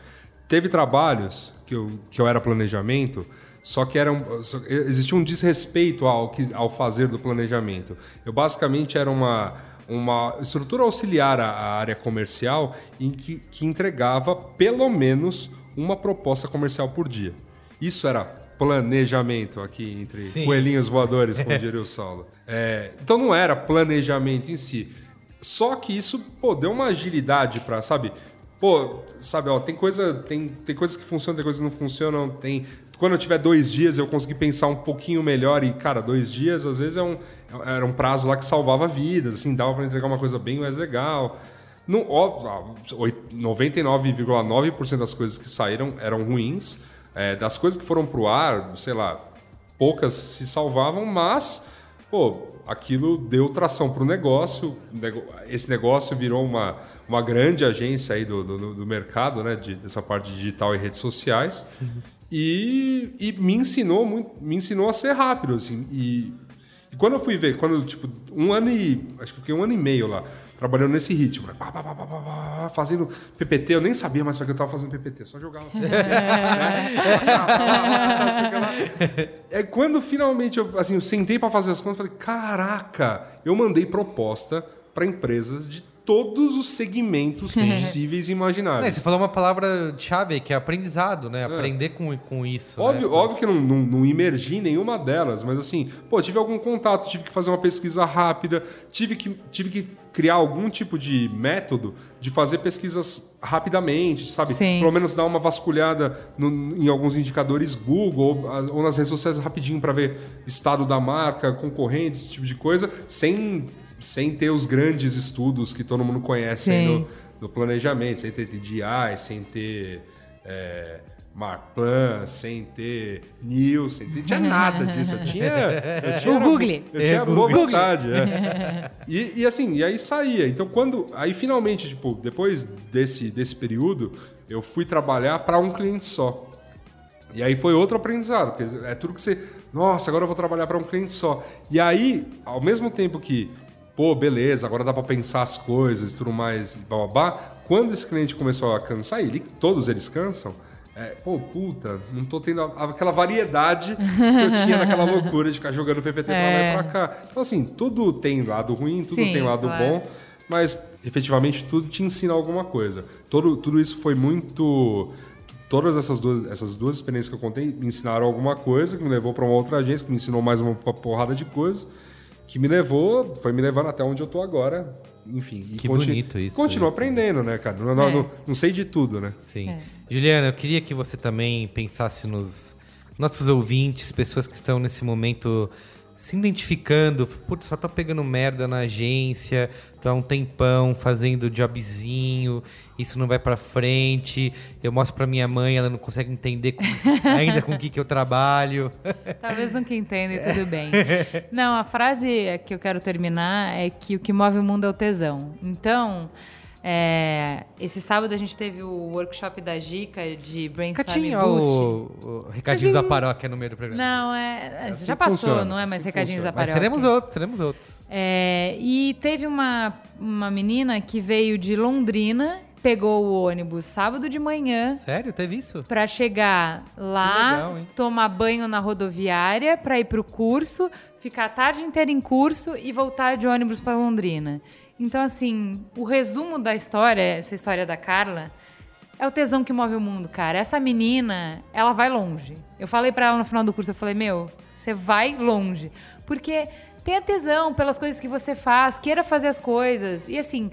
Teve trabalhos que eu, que eu era planejamento, só que eram, só- existia um desrespeito ao, que, ao fazer do planejamento. Eu basicamente era uma, uma estrutura auxiliar à, à área comercial em que, que entregava pelo menos uma proposta comercial por dia. Isso era planejamento aqui entre Sim. coelhinhos voadores, como diria o Saulo. É, então não era planejamento em si. Só que isso, pô, deu uma agilidade pra, sabe? Pô, sabe, ó, tem coisa, tem, tem coisas que funcionam, tem coisas que não funcionam, tem... Quando eu tiver dois dias, eu consegui pensar um pouquinho melhor e, cara, dois dias, às vezes, é um, era um prazo lá que salvava vidas, assim, dava pra entregar uma coisa bem mais legal. Não, ó, ah, oit- 99,9% das coisas que saíram eram ruins. É, das coisas que foram pro ar, sei lá, poucas se salvavam, mas, pô, aquilo deu tração pro negócio. nego- Esse negócio virou uma, uma grande agência aí do, do, do mercado, né? de- dessa parte digital e redes sociais. E, e me ensinou muito, me ensinou a ser rápido, assim. E, e quando eu fui ver, quando, tipo, um ano e. Acho que fiquei um ano e meio lá, trabalhando nesse ritmo, né? Pá, pá, pá, fazendo PPT, eu nem sabia mais para que eu tava fazendo PPT, só jogava. É quando finalmente eu, assim, eu sentei para fazer as contas, falei: caraca, eu mandei proposta para empresas de todos os segmentos possíveis e É, imagináveis. você falou uma palavra-chave aí, que é aprendizado, né? Aprender com, com isso. Óbvio, né? óbvio que não, não, não imergi em nenhuma delas, mas assim, pô, tive algum contato, tive que fazer uma pesquisa rápida, tive que, tive que criar algum tipo de método de fazer pesquisas rapidamente, sabe? Sim. Pelo menos dar uma vasculhada no- em alguns indicadores Google ou, ou nas redes sociais rapidinho para ver estado da marca, concorrentes, esse tipo de coisa, sem, sem ter os grandes estudos que todo mundo conhece no, no planejamento, sem ter TDI, sem ter é, Marplan, sem ter News, sem ter tinha nada disso. Eu tinha, eu tinha O era- Google. Eu tinha É, boa Google. vontade. é. E, e assim, e aí saía. Então quando, aí finalmente, tipo, depois desse desse período, eu fui trabalhar para um cliente só. E aí foi outro aprendizado, porque é tudo que você. Nossa, agora eu vou trabalhar para um cliente só. E aí, ao mesmo tempo que, pô, beleza, agora dá para pensar as coisas e tudo mais, blá, quando esse cliente começou a cansar, ele, todos eles cansam, é, pô, puta, não tô tendo aquela variedade que eu tinha naquela loucura de ficar jogando PPT pra lá É. e pra cá. Então, assim, tudo tem lado ruim, tudo Sim, tem lado claro. bom, mas efetivamente tudo te ensina alguma coisa. Todo, tudo isso foi muito. Todas essas duas, essas duas experiências que eu contei me ensinaram alguma coisa, que me levou para uma outra agência, que me ensinou mais uma porrada de coisas. Que me levou, foi me levando até onde eu tô agora. Enfim, e Que bonito isso, Continuo isso. aprendendo, né, cara? Não, não, É. não- não sei de tudo, né? Sim. É. Juliana, eu queria que você também pensasse nos nossos ouvintes, pessoas que estão nesse momento se identificando. Putz, só tô pegando merda na agência, tô há um tempão fazendo jobzinho, isso não vai pra frente. Eu mostro pra minha mãe, ela não consegue entender com- ainda com o que, que eu trabalho. Talvez nunca entenda e tudo bem. Não, a frase que eu quero terminar é que o que move o mundo é o tesão. Então, é, esse sábado a gente teve o workshop da Gica de Brainstorming Catinho, Boost. o, o recadinho da paróquia no meio do programa. Não, é, Assim já passou, funciona, não é mais assim recadinhos da funciona. Mas paróquia. teremos outros, teremos outros. É, e teve uma, uma menina que veio de Londrina, pegou o ônibus sábado de manhã Sério, teve isso? pra chegar lá, legal, tomar banho na rodoviária pra ir pro curso, ficar a tarde inteira em curso e voltar de ônibus pra Londrina. Então, assim, o resumo da história, essa história da Carla, é o tesão que move o mundo, cara. Essa menina, ela vai longe. Eu falei pra ela no final do curso, eu falei, meu, você vai longe. Porque tenha tesão pelas coisas que você faz, queira fazer as coisas. E assim,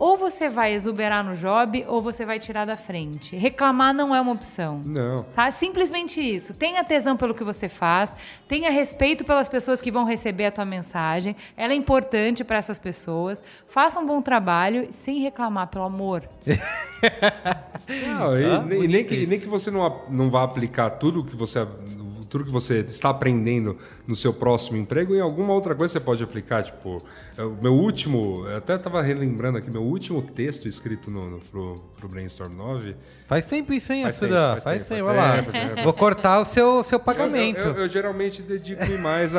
ou você vai exuberar no job, ou você vai tirar da frente. Reclamar não é uma opção. Não. Tá? Simplesmente isso. Tenha tesão pelo que você faz, tenha respeito pelas pessoas que vão receber a tua mensagem. Ela é importante para essas pessoas. Faça um bom trabalho sem reclamar, pelo amor. Não, e, Ah, e nem, que, nem que você não, não vá aplicar tudo que você tudo que você está aprendendo no seu próximo emprego, em alguma outra coisa você pode aplicar. Tipo, é, o meu último, eu até estava relembrando aqui, meu último texto escrito no, no, pro, pro Brainstorm 9. Faz tempo isso, hein, Assuda? Faz, faz tempo, tempo, faz lá. tempo, faz tempo. Vou cortar o seu, seu pagamento. Eu, eu- eu geralmente dedico-me mais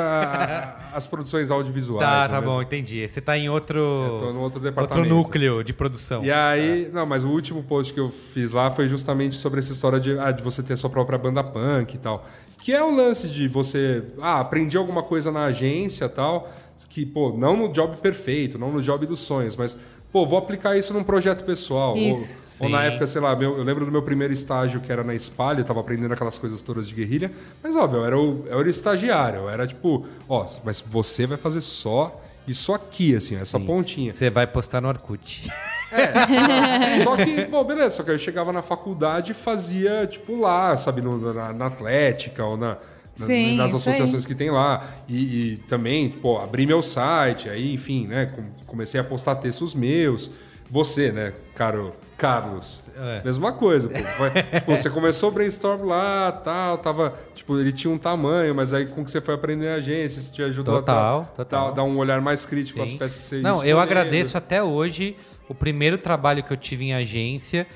às produções audiovisuais. Tá, né, tá mesmo. bom, entendi. Você tá em outro, Eu tô no outro departamento. núcleo de produção. E aí, não, mas o último post que eu fiz lá foi justamente sobre essa história de, ah, de você ter sua própria banda punk e tal. Que é o lance de você, ah, aprendi alguma coisa na agência e tal, que, pô, não no job perfeito, não no job dos sonhos, mas, pô, vou aplicar isso num projeto pessoal. Ou, Isso. ou na Sim. época, sei lá, meu- eu lembro do meu primeiro estágio que era na Espalha, eu tava aprendendo aquelas coisas todas de guerrilha, mas óbvio, eu era o, eu era o estagiário, eu era tipo, ó, mas você vai fazer só isso aqui, assim, essa pontinha. Você vai postar no Orkut. Só que, bom, beleza, só que eu chegava na faculdade e fazia, tipo, lá, sabe, no- na, na Atlética ou na, na- Sim, nas associações que tem lá. E, e também, pô, abri meu site, aí, enfim, né, com- comecei a postar textos meus. Você, né, caro Carlos, É. mesma coisa, pô. Foi- tipo, você começou o brainstorm lá, tal, tava, tipo, ele tinha um tamanho, mas aí com que você foi aprender a agência, isso te ajudou Total, a dar- total. dar- um olhar mais crítico às peças que você Não, eu escolhendo. agradeço até hoje o primeiro trabalho que eu tive em agência.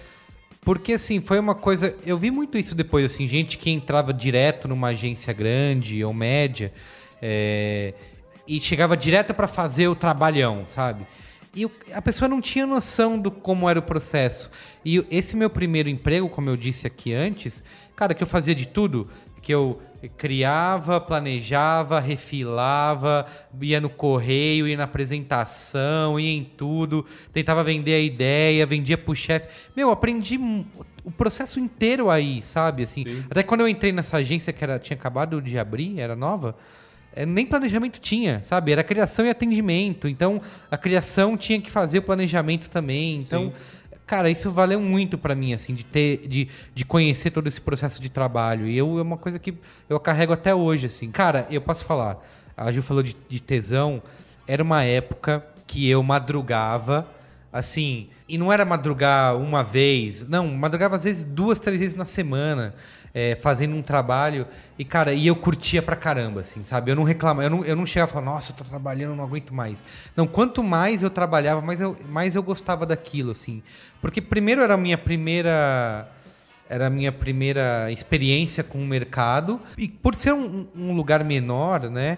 Porque, assim, foi uma coisa. Eu vi muito isso depois, assim, gente que entrava direto numa agência grande ou média é, e chegava direto pra fazer o trabalhão, sabe? E a pessoa não tinha noção do como era o processo. E esse meu primeiro emprego, como eu disse aqui antes, cara, que eu fazia de tudo, que eu criava, planejava, refilava, ia no correio, ia na apresentação, ia em tudo, tentava vender a ideia, vendia pro chefe. Meu, aprendi o processo inteiro aí, sabe? Assim, até quando eu entrei nessa agência que era, tinha acabado de abrir, era nova, é, nem planejamento tinha, sabe? Era criação e atendimento. Então, a criação tinha que fazer o planejamento também. Então, cara, isso valeu muito pra mim, assim, de ter, de, de conhecer todo esse processo de trabalho. E eu, é uma coisa que eu carrego até hoje, assim. Cara, eu posso falar, a Gil falou de, de tesão, era uma época que eu madrugava, assim, e não era madrugar uma vez, não, madrugava às vezes duas, três vezes na semana, é, fazendo um trabalho, e cara, e eu curtia pra caramba, assim, sabe? Eu não reclamava, eu não, eu não chegava e falava, nossa, eu tô trabalhando, não aguento mais. Não, quanto mais eu trabalhava, mais eu, mais eu gostava daquilo, assim. Porque primeiro era a minha primeira era a minha primeira experiência com o mercado. E por ser um, um lugar menor, né?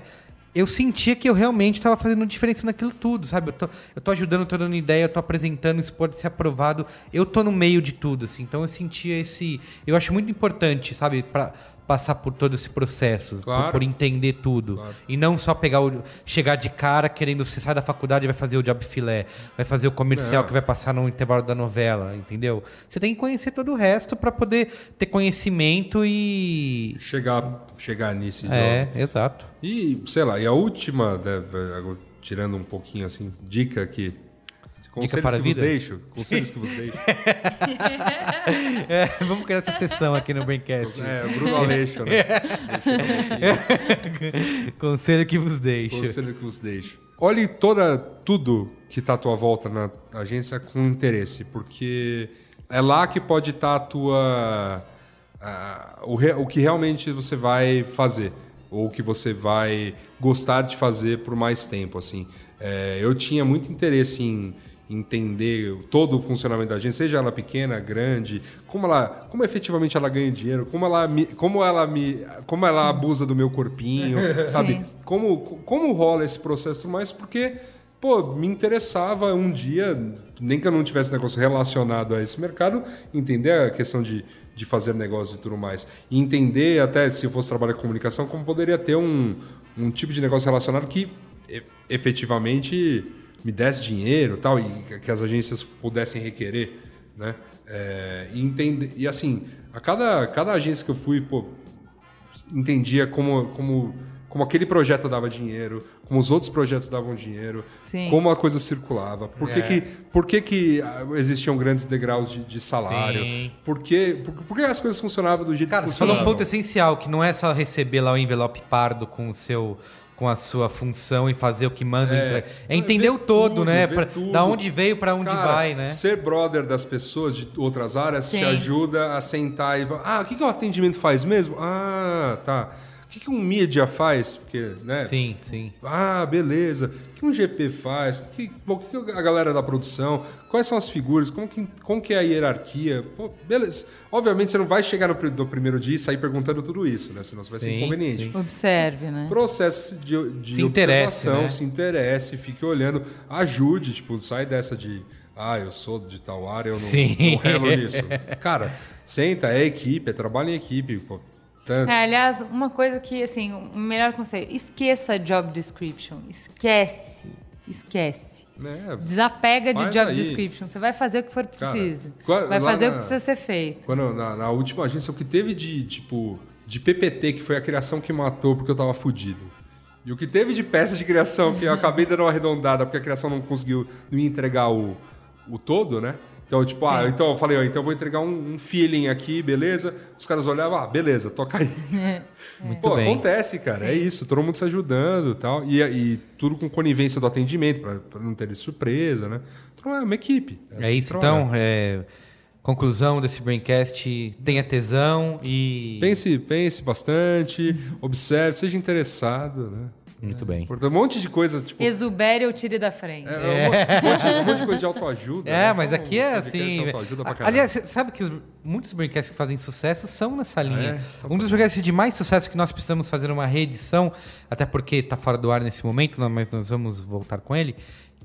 Eu sentia que eu realmente estava fazendo diferença naquilo tudo, sabe? Eu tô, eu tô ajudando, tô dando ideia, eu tô apresentando, isso pode ser aprovado. Eu tô no meio de tudo, assim. Então eu sentia esse. Eu acho muito importante, sabe? Passar por todo esse processo, por- Claro. por, entender tudo. E não só pegar o, chegar de cara querendo você sai da faculdade e vai fazer o job filé, vai fazer o comercial que vai passar no intervalo da novela, entendeu? Você tem que conhecer todo o resto para poder ter conhecimento e Chegar, chegar nesse é, job. exato. E, sei lá, e a última, né, tirando um pouquinho assim, dica que. Conselhos para a que vos vida? deixo. Conselhos que vos deixo. É, vamos criar essa sessão aqui no Braincast. É, Bruno Aleixo, né? Conselho que vos deixo. Conselho que vos deixo. Olhe toda, tudo que está à tua volta na agência com interesse, porque é lá que pode estar a tua. a- o, re- o que realmente você vai fazer, ou o que você vai gostar de fazer por mais tempo. assim. É, eu tinha muito interesse em entender todo o funcionamento da agência, seja ela pequena, grande, como ela, como efetivamente ela ganha dinheiro, como ela me, como ela me, como ela abusa do meu corpinho, sabe? Sim. Como, como rola esse processo tudo mais, porque, pô, me interessava um dia, nem que eu não tivesse negócio relacionado a esse mercado, entender a questão de, de fazer negócio e tudo mais. E entender, até se eu fosse trabalhar com comunicação, como poderia ter um, um tipo de negócio relacionado que efetivamente me desse dinheiro e tal, e que- que as agências pudessem requerer, né? É, e, entender, e assim, a cada, cada agência que eu fui, pô, entendia como, como, como aquele projeto dava dinheiro, como os outros projetos davam dinheiro, Sim. como a coisa circulava, por que, É. que, por que, que ah, existiam grandes degraus de, de salário, Sim. por que, por, por que as coisas funcionavam do jeito Cara, que você falou um funcionavam. ponto essencial, que não é só receber lá o envelope pardo com o seu com a sua função e fazer o que manda. É. É, entender o todo, tudo, né? Pra- tudo. da onde veio pra onde Cara, vai, né? Ser brother das pessoas de outras áreas Sim. te ajuda a sentar e falar, ah, o que, que o atendimento faz mesmo? Ah, tá. O que, que um mídia faz? Porque, né? Sim, sim. Ah, beleza. O que um GP faz? O que, bom, o que a galera da produção? Quais são as figuras? Como que, como que é a hierarquia? Pô, beleza. Obviamente você não vai chegar no, pri- no primeiro dia e sair perguntando tudo isso, né? Senão você vai ser Sim, inconveniente. sim. Observe, né? Processo de, de Se interesse, observação, né? se interesse, fique olhando, ajude, tipo, sai dessa de ah, eu sou de tal área, eu não, Sim. não relo nisso. Cara, senta, é equipe, é trabalho em equipe, pô. Tanto- É, aliás, uma coisa que, assim, o melhor conselho, esqueça job description. Esquece. Esquece. né, Desapega de job aí. description. Você vai fazer o que for preciso. qual- vai fazer o na- que precisa ser feito. Quando, na, na última agência, o que teve de, tipo, de PPT, que foi a criação que matou porque eu tava fudido. E o que teve de peça de criação, que eu acabei dando uma arredondada porque a criação não conseguiu, não entregar o, o todo, né? Então, tipo, ah, Sim. então eu falei, ó, então eu vou entregar um, um feeling aqui, beleza? Os caras olhavam, ah, beleza, toca aí. Muito Pô, bem. acontece, cara, é isso, todo mundo se ajudando e tal. E, tudo com conivência do atendimento, pra, pra não ter surpresa, né? Então é uma equipe. É isso, trabalhar. então. é, conclusão desse Braincast, tenha tesão e... Pense, pense bastante, observe, seja interessado, né? Muito bem. Por um monte de coisa, tipo. Exubere ou tire da frente. É, um, monte, um monte- um monte de coisa de autoajuda. É, né? mas Então, aqui é assim. autoajuda pra a- caralho. Aliás, você sabe que os- muitos Braincasts que fazem sucesso são nessa linha. é? um dos Braincasts de mais sucesso que nós precisamos fazer uma reedição, até porque tá fora do ar nesse momento, não- mas nós vamos voltar com ele,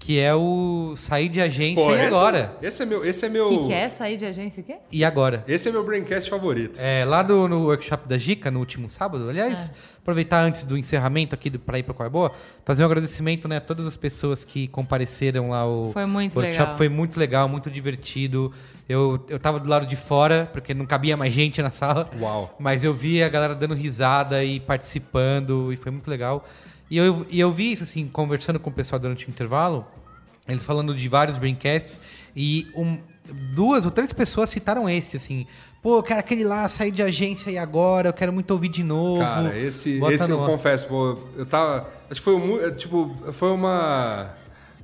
que é o Sair de Agência Pô, e esse- Agora. Esse é meu. Esse é O meu. que, que é sair de agência? O quê? E Agora. Esse é meu braincast favorito. É, lá do, no workshop da Gica, no último sábado, aliás, É. aproveitar antes do encerramento aqui do, pra ir pra Qual é Boa, fazer um agradecimento né, a todas as pessoas que compareceram lá. O Foi muito workshop legal. foi muito legal, muito divertido. Eu, eu tava do lado de fora, porque não cabia mais gente na sala. Uau. Mas eu vi a galera dando risada e participando, e foi muito legal. E eu, e eu vi isso, assim, conversando com o pessoal durante o intervalo, eles falando de vários braincasts, e um- duas ou três pessoas citaram esse, assim. Pô, eu quero aquele lá, sair de agência e agora, eu quero muito ouvir de novo. Cara, esse, Bota esse eu no- confesso, pô, eu tava. Acho que foi, um é, tipo, foi uma.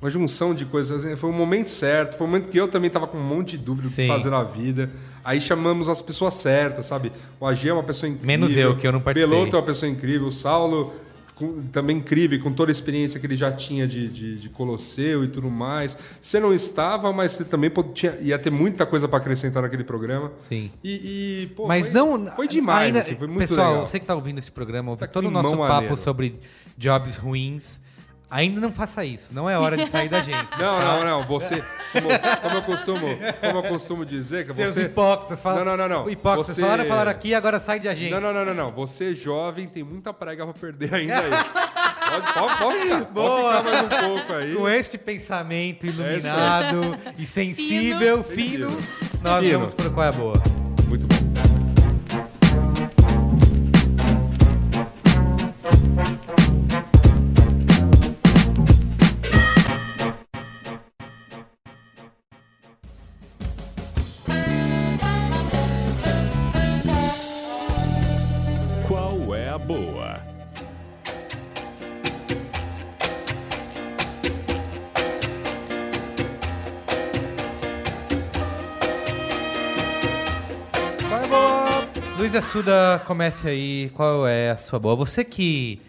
Uma junção de coisas. assim, Foi um momento certo. Foi um momento que eu também tava com um monte de dúvida do que fazer na vida. Aí chamamos as pessoas certas, sabe? O AG é uma pessoa incrível. Menos eu, que eu não participei. Beloto é uma pessoa incrível. O Saulo com- também incrível, com toda a experiência que ele já tinha de, de, de Colosseu e tudo mais. Você não estava, mas você também tinha, ia ter muita coisa para acrescentar naquele programa. Sim. E, e, pô, Mas foi, não. Foi demais, ainda- assim, foi muito Pessoal, legal. você que tá ouvindo esse programa, ouve Tá todo o nosso papo maneiro. sobre jobs ruins. Ainda não faça isso. Não é hora de sair da agência. Não, não, não. Você, como, como eu costumo, como eu costumo dizer, que Seus você. hipócritas falaram. Não, não, não, não. Hipócritas Você- falaram, falaram aqui, agora sai de agência. Não, não, não, não, não. Você jovem tem muita prega pra perder ainda aí. Pode, pode, pode ficar. Pode Boa. ficar mais um pouco aí. Com este pensamento É iluminado e sensível, fino, Fino. nós Fino. vamos pro Qual é a Boa. Muito bom. Assuda, comece aí. Qual é a sua boa? Você que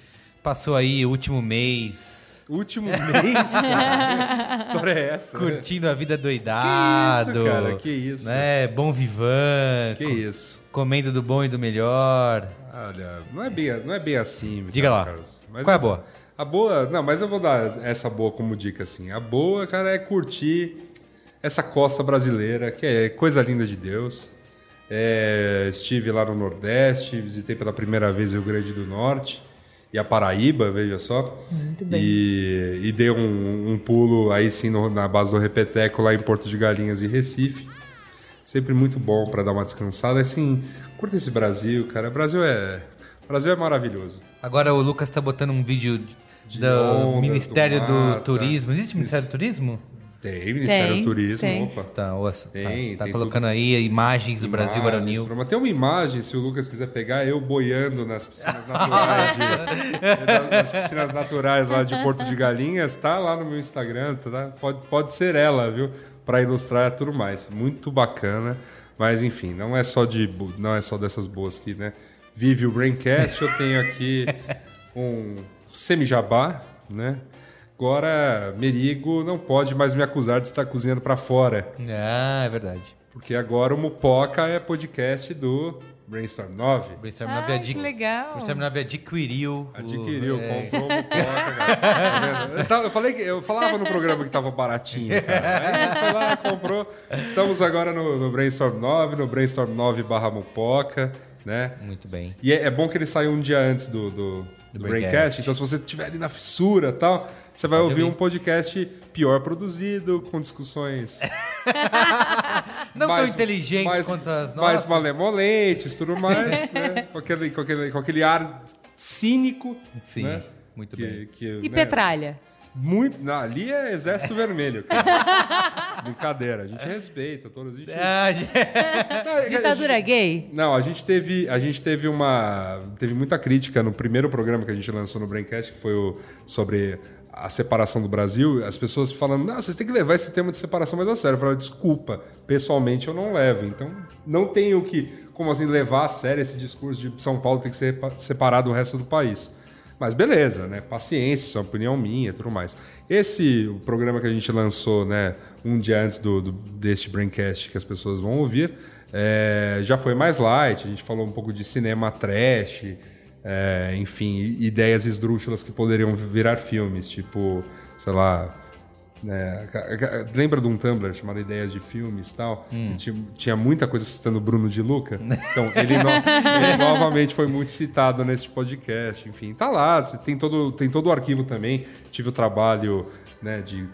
passou aí o último mês Último mês? cara? Que história é essa? curtindo a vida doidado. Que isso, cara? Que isso? Né? Bom vivan. Que co- isso? Comendo do bom e do melhor. Olha, não é bem, não é bem assim. Diga cara, lá. Carlos. Mas Qual é a boa? A boa, não, mas eu vou dar essa boa como dica assim. A boa, cara, é curtir essa costa brasileira, que é coisa linda de Deus. É, estive lá no Nordeste, visitei pela primeira vez o Rio Grande do Norte e a Paraíba, veja só. Muito bem. E, e dei um, um pulo aí sim no- na base do Repeteco lá em Porto de Galinhas e Recife. Sempre muito bom para dar uma descansada. Assim, curta esse Brasil, cara. O Brasil é, o Brasil é maravilhoso. Agora o Lucas tá botando um vídeo De do ondas, Ministério do do? Turismo. Existe Ministério do Turismo? Tem Ministério Tem, do Turismo, tem. opa. Tá, ouça, tá, Tem, tá tem colocando aí imagens do Brasil varonil. turma. Tem uma imagem, se o Lucas quiser pegar, eu boiando nas piscinas naturais. de, nas piscinas naturais lá de Porto de Galinhas, tá lá no meu Instagram, tá? pode, pode ser ela, viu? Para ilustrar tudo mais. Muito bacana. Mas enfim, não é só de não é só dessas boas que, né? Vive o Braincast, eu tenho aqui um semi-jabá, né? Agora, Merigo não pode mais me acusar de estar cozinhando para fora. Ah, é verdade. Porque agora o Mupoca é podcast do Brainstorm 9. Brainstorm Ai, 9 que adqui- legal. Brainstorm 9 adquiriu. o- Adquiriu, é. comprou o Mupoca, cara. Tá eu, falei que eu falava no programa que tava baratinho, cara. Aí foi lá, comprou. Estamos agora no, no Brainstorm 9, no Brainstorm 9 barra Mupoca, né? Muito bem. E é, é bom que ele saiu um dia antes do, do, do Braincast. Braincast. Então, se você estiver ali na fissura e tal, você vai ouvir um podcast pior produzido, com discussões Não mais- tão inteligentes mais- quanto as Mais nossas. malemolentes, tudo mais, né? com, aquele, com, aquele, com aquele ar cínico. Sim, né? muito Que- bem. que, E né, Petralha? Muito, não, ali é Exército Vermelho. cara. Brincadeira, a gente respeita todos. A gente, Ah, gente- Não, a gente- Ditadura gay? Não, a gente teve, a gente teve uma, teve muita crítica no primeiro programa que a gente lançou no Braincast, que foi o sobre a separação do Brasil. As pessoas falando, não, vocês têm que levar esse tema de separação mais a sério. Eu falei, desculpa, pessoalmente eu não levo. Então, não tenho que, como assim, levar a sério esse discurso de São Paulo tem que ser pa- separado do resto do país. Mas beleza, né? Paciência, isso é uma opinião minha e tudo mais. Esse o programa que a gente lançou, né, um dia antes do, do- deste Braincast que as pessoas vão ouvir, é, já foi mais light. A gente falou um pouco de cinema trash, é, enfim, ideias esdrúxulas que poderiam virar filmes, tipo, sei lá. ca- lembra de um Tumblr chamado Ideias de Filmes e tal? Hum. Tinha, tinha muita coisa citando Bruno de Luca. Então, ele, no- ele novamente foi muito citado nesse podcast. Enfim, tá lá, tem todo, tem todo o arquivo também. Tive o trabalho né, de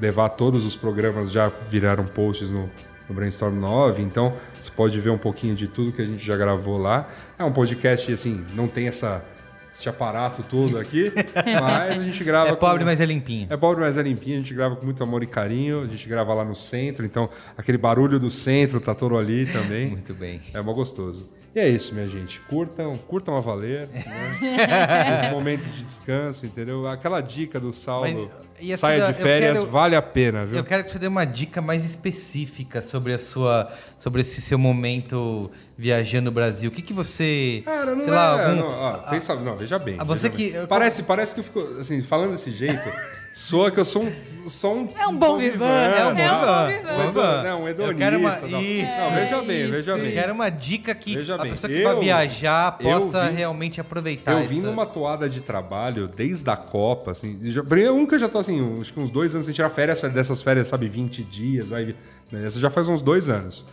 levar todos os programas já viraram posts no, no Brainstorm 9, então você pode ver um pouquinho de tudo que a gente já gravou lá. É um podcast, assim, não tem essa, esse aparato todo aqui, mas a gente grava... é pobre, com- mas é limpinho. é pobre, mas é limpinho. A gente grava com muito amor e carinho. A gente grava lá no centro, então aquele barulho do centro tá todo ali também. Muito bem. É mó gostoso. E é isso, minha gente. Curtam, curtam a valer. Né? Os momentos de descanso, entendeu? Aquela dica do Saulo. Mas, assim, saia de férias, quero- vale a pena, viu? Eu quero que você dê uma dica mais específica sobre a sua, sobre esse seu momento viajando no Brasil. O que que você, Cara, não sei é. lá, algum, não, ó, pensa, não, veja bem. Ah, você veja que- bem. eu- Parece, parece que eu fico, assim, falando desse jeito, Soa que eu sou um. Sou um É um bom vivan. É um bom vivan. Um não, um Eu hedonista. quero uma- não. Isso. Não, veja bem, Isso. veja Eu bem. quero uma dica que Veja a bem, pessoa que eu- vai viajar eu possa vim- realmente aproveitar. Eu vim essa- numa toada de trabalho desde a Copa, assim. Já, um que eu já tô assim, acho que uns dois anos sem tirar férias, dessas férias, sabe, 20 dias, vai. né, Essa já faz uns dois anos.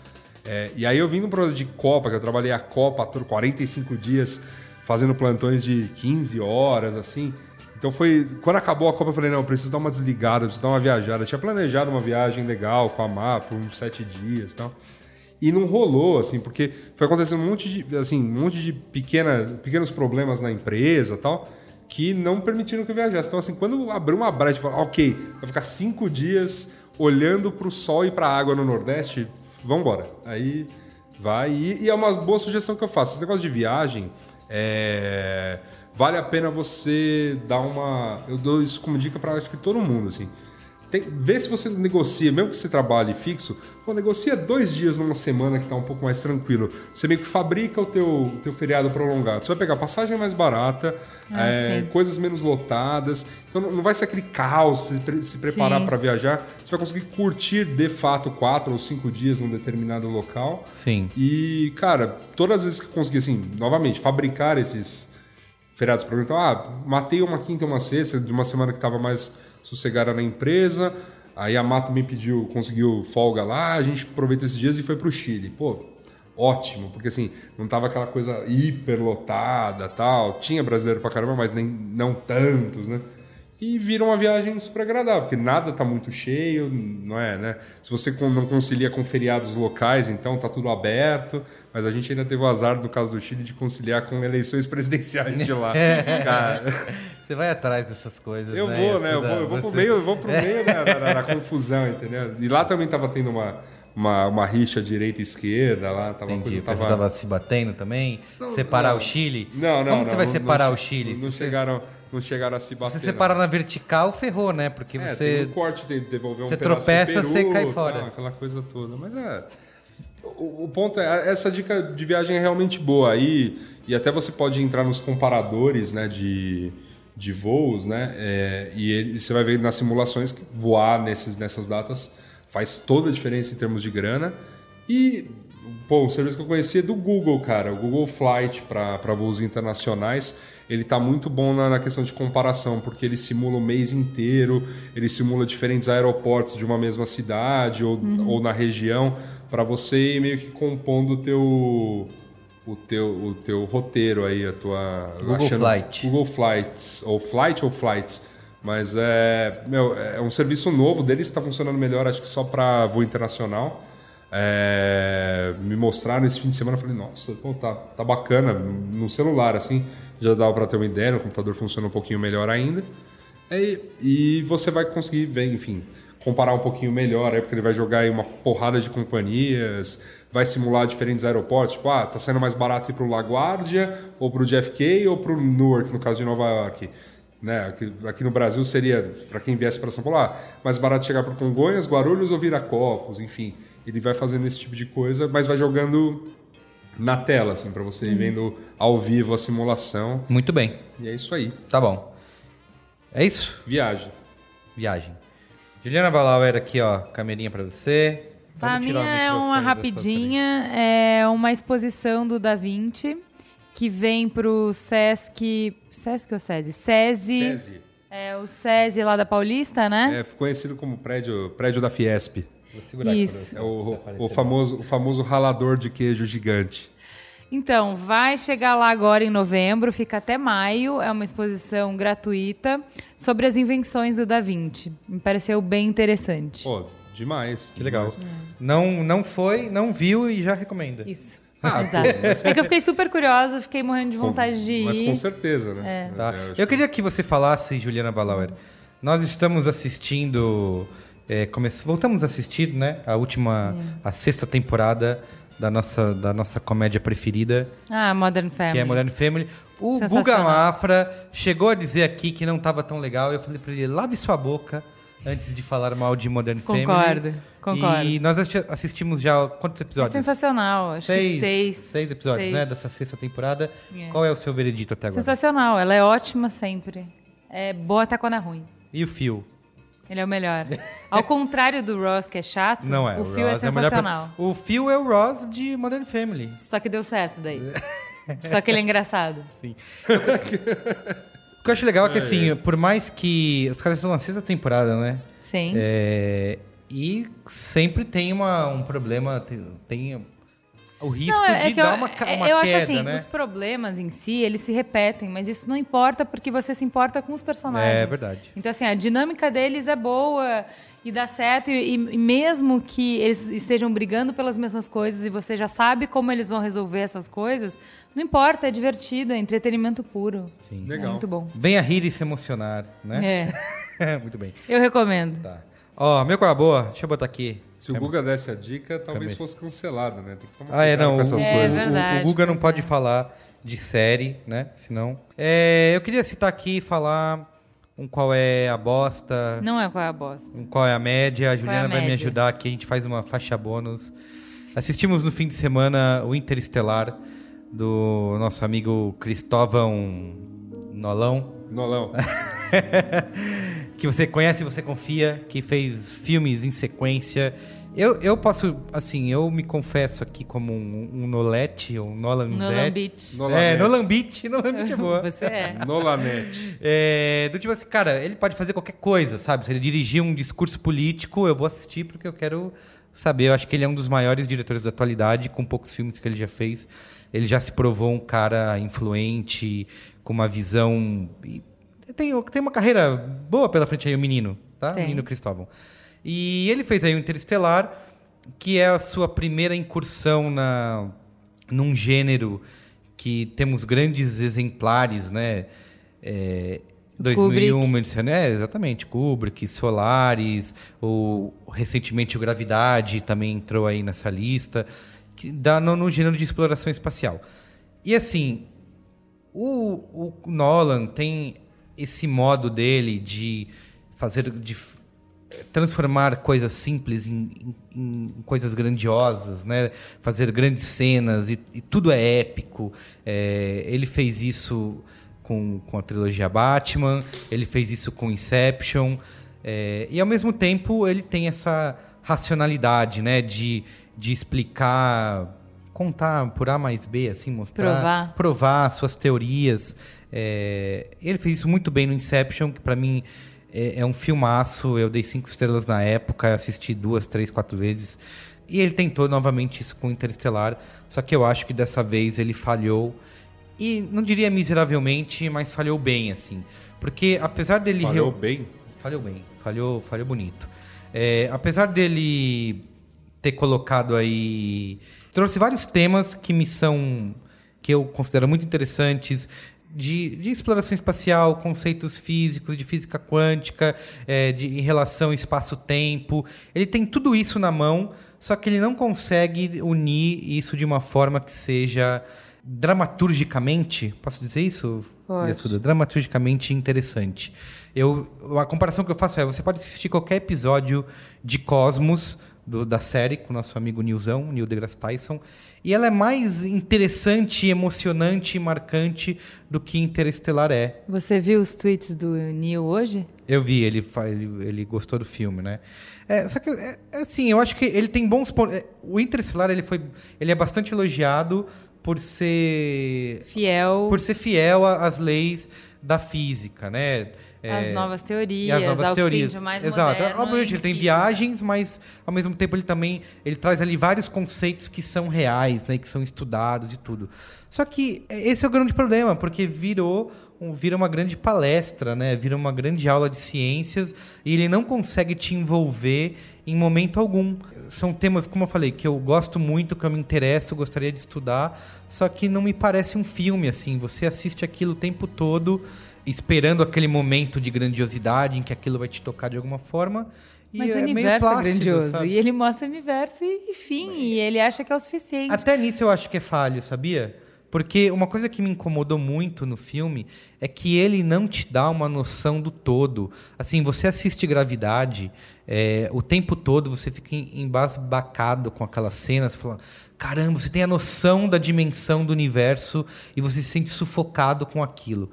É, e aí eu vim num projeto de Copa, que eu trabalhei a Copa por 45 dias, fazendo plantões de 15 horas, assim. Então foi. Quando acabou a Copa, eu falei, não, eu preciso dar uma desligada, preciso dar uma viajada. Eu tinha planejado uma viagem legal com a MA por uns sete dias e tal. E não rolou, assim, porque foi acontecendo um monte de, assim, um monte de pequena, pequenos problemas na empresa tal, que não permitiram que eu viajasse. Então, assim, quando abriu uma brecha e falou, ok, vai ficar cinco dias olhando para o sol e para a água no Nordeste, vambora. Aí vai. E, e é uma boa sugestão que eu faço. Esse negócio de viagem, é, vale a pena você dar uma. Eu dou isso como dica para acho que todo mundo, assim. Tem, vê se você negocia, mesmo que você trabalhe fixo, pô, negocia dois dias numa semana que tá um pouco mais tranquilo. Você meio que fabrica o teu, teu feriado prolongado. Você vai pegar passagem mais barata, Ah, é, coisas menos lotadas. Então não vai ser aquele caos se, se preparar para viajar. Você vai conseguir curtir de fato quatro ou cinco dias num determinado local. Sim. E, cara, todas as vezes que eu consegui, assim, novamente, fabricar esses feriados para Então, ah, matei uma quinta e uma sexta de uma semana que estava mais sossegada na empresa. Aí a Má também pediu, conseguiu folga lá, a gente aproveitou esses dias e foi pro Chile. Pô, ótimo, porque assim, não tava aquela coisa hiper lotada tal. Tinha brasileiro pra caramba, mas nem, não tantos, né? E vira uma viagem super agradável, porque nada tá muito cheio, não é, né? Se você não concilia com feriados locais, então tá tudo aberto, mas a gente ainda teve o azar, no caso do Chile, de conciliar com eleições presidenciais de lá. Cara, Você vai atrás dessas coisas, eu né? vou, né? Eu vou, eu vou pro você- meio, eu vou pro meio da, da- da confusão, entendeu? E lá também tava tendo uma, uma, uma rixa direita e esquerda lá, tava Entendi, coisa tava... tava se batendo também? separar não. o Chile? Não, não, Como não. que você vai não- separar não o Chile? Não, Se você- chegaram, não chegaram a se Se bater. você não. separar na vertical, ferrou, né? Porque É, você. tem um corte, de devolver um você tropeça, peru, você cai tal, fora. aquela coisa toda. Mas é. O, o ponto é, essa dica de viagem é realmente boa. Aí, e até você pode entrar nos comparadores né, de, de voos, né? é, e ele- você vai ver nas simulações que voar nesses, nessas datas faz toda a diferença em termos de grana. E, pô, o serviço que eu conheci é do Google, cara. O Google Flight para voos internacionais. Ele tá muito bom na, na questão de comparação, porque ele simula o mês inteiro, ele simula diferentes aeroportos de uma mesma cidade ou, ou na região, para você ir meio que compondo o teu, o teu, o teu roteiro aí, a tua... Google Flight. Google Flights, ou Flight ou Flights. Mas é, meu, é um serviço novo deles, está funcionando melhor, acho que só para voo internacional. É, me mostraram esse fim de semana, eu falei, nossa, pô, tá, tá bacana. No celular, assim, já dava para ter uma ideia, no computador funciona um pouquinho melhor ainda. É, e você vai conseguir ver, enfim, comparar um pouquinho melhor, aí, porque ele vai jogar uma porrada de companhias, vai simular diferentes aeroportos, tipo, ah, tá saindo mais barato ir pro LaGuardia, ou pro JFK, ou pro Newark, no caso de Nova York. Né? Aqui, aqui no Brasil seria, para quem viesse para São Paulo, ah, mais barato chegar para Congonhas, Guarulhos ou Viracopos, enfim. Ele vai fazendo esse tipo de coisa, mas vai jogando na tela, assim, para você ir vendo ao vivo a simulação. Muito bem. E é isso aí. Tá bom. É isso? Viagem. Viagem. Juliana Balauer aqui, ó. Camerinha pra você. A Vamos minha é uma rapidinha, é uma exposição do Da Vinci que vem pro Sesc, Sesc ou SESI? SESI, SESI. é o SESI lá da Paulista, né? É conhecido como prédio, prédio da Fiesp. Isso. É o, o, famoso, o famoso ralador de queijo gigante. Então, vai chegar lá agora em novembro, fica até maio, é uma exposição gratuita sobre as invenções do Da Vinci. Me pareceu bem interessante. Pô, demais. Que legal. demais. Não, não foi, não viu e já recomenda. Isso. Ah, Exato. É que eu fiquei super curiosa, fiquei morrendo de vontade de ir. Mas com certeza, né? Tá? É, acho Eu queria que você falasse, Juliana Balauer. Nós estamos assistindo. É, Voltamos a assistir, né? A última. A sexta temporada da nossa, da nossa comédia preferida, Ah, Modern Family. que é Modern Family. O. Guga Mafra chegou a dizer aqui que não estava tão legal. Eu falei pra ele: lave sua boca antes de falar mal de Modern Family. Concordo, concordo. E nós assisti- assistimos já quantos É episódios? sensacional, acho Seis, que seis. seis episódios, seis. né? Dessa sexta temporada. É. Qual é o seu veredito até agora? Sensacional, ela é ótima sempre. É boa até quando é ruim. E o Fio? Ele é o melhor. Ao contrário do Ross, que é chato, Não é. o Phil é Ross melhor sensacional. pro- O Phil é o Ross de Modern Family. Só que deu certo daí. Só que ele é engraçado. Sim. O que eu acho legal é que, assim, por mais que. Os caras estão na sexta temporada, né? Sim. É, e sempre tem uma, um problema, tem, tem o risco Não, é de que eu, dar uma, ca- é- uma eu queda, acho assim, né? os problemas em si, eles se repetem, mas isso não importa porque você se importa com os personagens. É verdade. Então, assim, a dinâmica deles é boa e dá certo, e, e mesmo que eles estejam brigando pelas mesmas coisas e você já sabe como eles vão resolver essas coisas, não importa, é divertido, é entretenimento puro. Sim. É Legal. muito bom. Venha rir e se emocionar, né? É, Muito bem. eu recomendo. Tá. Ó, meu coisa boa, deixa eu botar aqui. Se o Guga desse a dica, talvez Também. fosse cancelado, né? Tem que tomar Ah, é, cuidado não. com essas É, coisas. o- verdade, o Guga não pode é. falar de série, né? Senão. É, eu queria citar aqui e falar um qual é a bosta, Não é qual é a bosta. um qual é a média. A Juliana vai me ajudar aqui, a gente faz uma faixa bônus. Assistimos no fim de semana o Interestelar do nosso amigo Cristóvão Nolão. Nolão. que você conhece e você confia, que fez filmes em sequência. Eu, eu posso, assim, eu me confesso aqui como um, um Nolete, um Nolan Nolan. É, Nolan Beach, Nolan Beach é boa. Você é. Nolanete. É, do tipo assim, cara, ele pode fazer qualquer coisa, sabe? Se ele dirigir um discurso político, eu vou assistir porque eu quero saber. Eu acho que ele é um dos maiores diretores da atualidade, com poucos filmes que ele já fez. Ele já se provou um cara influente, com uma visão. Tem, tem uma carreira boa pela frente aí, o menino, tá? O Tem. menino Cristóvão. E ele fez aí o Interestelar, que é a sua primeira incursão na, num gênero que temos grandes exemplares, né? É, 2001, Edson- é, exatamente, Kubrick, Solaris, o, recentemente o Gravidade também entrou aí nessa lista, que dá no, no gênero de exploração espacial. E assim, o, o Nolan tem esse modo dele de fazer de transformar coisas simples em, em- em coisas grandiosas, né? Fazer grandes cenas e, e tudo é épico. É, ele fez isso com, com a trilogia Batman, ele fez isso com Inception é, e ao mesmo tempo ele tem essa racionalidade, né? De, de explicar, contar por A mais B, assim, mostrar Provar. provar suas teorias. É, ele fez isso muito bem no Inception, que pra mim é, é um filmaço. Eu dei cinco estrelas na época, assisti duas, três, quatro vezes. E ele tentou novamente isso com Interestelar, só que eu acho que dessa vez ele falhou. E não diria miseravelmente, mas falhou bem, assim. Porque apesar dele... Falhou reu- bem. Falhou bem, falhou, falhou bonito. É, apesar dele ter colocado aí. Trouxe vários temas que me são. que eu considero muito interessantes. De, de exploração espacial, conceitos físicos, de física quântica, é, de, em relação ao espaço-tempo. Ele tem tudo isso na mão, só que ele não consegue unir isso de uma forma que seja dramaturgicamente. Posso dizer isso? Pode. Dramaturgicamente interessante. Eu, a comparação que eu faço é: você pode assistir qualquer episódio de Cosmos do- da série com o nosso amigo Nilzão, Neil deGrasse Tyson, e ela é mais interessante, emocionante e marcante do que Interestelar é. Você viu os tweets do Neil hoje? Eu vi, ele, ele, ele gostou do filme, né? É, só que, é, é assim, eu acho que ele tem bons pontos. é, O Interestelar, ele, foi, ele é bastante elogiado por ser Fiel por ser fiel às leis da física, né? Às É, novas teorias, as novas teorias. mais Exato. moderno Obviamente ele tem viagens, mas ao mesmo tempo ele também ele traz ali vários conceitos que são reais, né, que são estudados e tudo. Só que esse é o grande problema, porque virou um, vira uma grande palestra, né? Vira uma grande aula de ciências e ele não consegue te envolver em momento algum. São temas, como eu falei, que eu gosto muito, que eu me interesso, gostaria de estudar, só que não me parece um filme assim. Você assiste aquilo o tempo todo esperando aquele momento de grandiosidade em que aquilo vai te tocar de alguma forma. Mas o é universo é plácido, grandioso. sabe? E ele mostra o universo e, e fim. E ele acha que é o suficiente. Até nisso eu acho que é falho, sabia? Porque uma coisa que me incomodou muito no filme é que ele não te dá uma noção do todo. Assim, você assiste Gravidade, é, o tempo todo você fica em- embasbacado com aquelas cenas, falando, caramba, você tem a noção da dimensão do universo e você se sente sufocado com aquilo.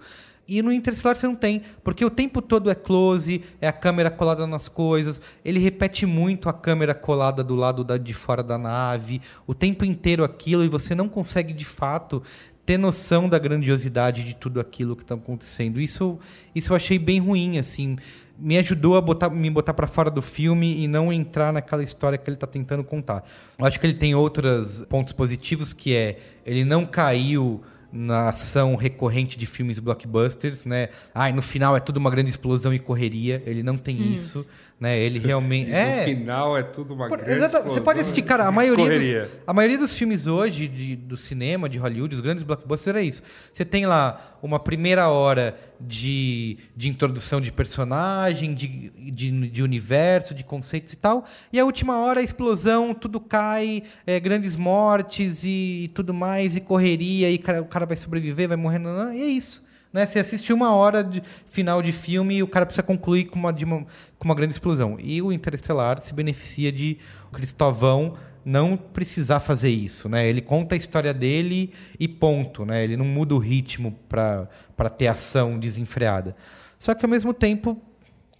E no Interstellar você não tem, porque o tempo todo é close, é a câmera colada nas coisas, ele repete muito a câmera colada do lado da, de fora da nave, o tempo inteiro aquilo, e você não consegue de fato ter noção da grandiosidade de tudo aquilo que está acontecendo. Isso, isso eu achei bem ruim, assim. Me ajudou a botar, me botar para fora do filme e não entrar naquela história que ele está tentando contar. Eu acho que ele tem outros pontos positivos, que é ele não caiu na ação recorrente de filmes blockbusters, né? Ai, no final é tudo uma grande explosão e correria. Ele não tem isso, né? Ele realmente E é No final é tudo uma por- grande Você pode assistir, cara, a maioria, Correria. dos, a maioria dos filmes hoje de- do cinema, de Hollywood, os grandes blockbusters, é isso. Você tem lá uma primeira hora de, de introdução de personagem, de, de, de universo, de conceitos e tal, e a última hora é explosão, tudo cai, é, grandes mortes e, tudo mais, e correria, e cara- o cara vai sobreviver, vai morrer, não, não, e é isso. Né? Você assiste uma hora de final de filme e o cara precisa concluir com uma, uma, com uma grande explosão. E o Interestelar se beneficia de o Cristóvão não precisar fazer isso, né? Ele conta a história dele e ponto, né? Ele não muda o ritmo para ter ação desenfreada. Só que ao mesmo tempo,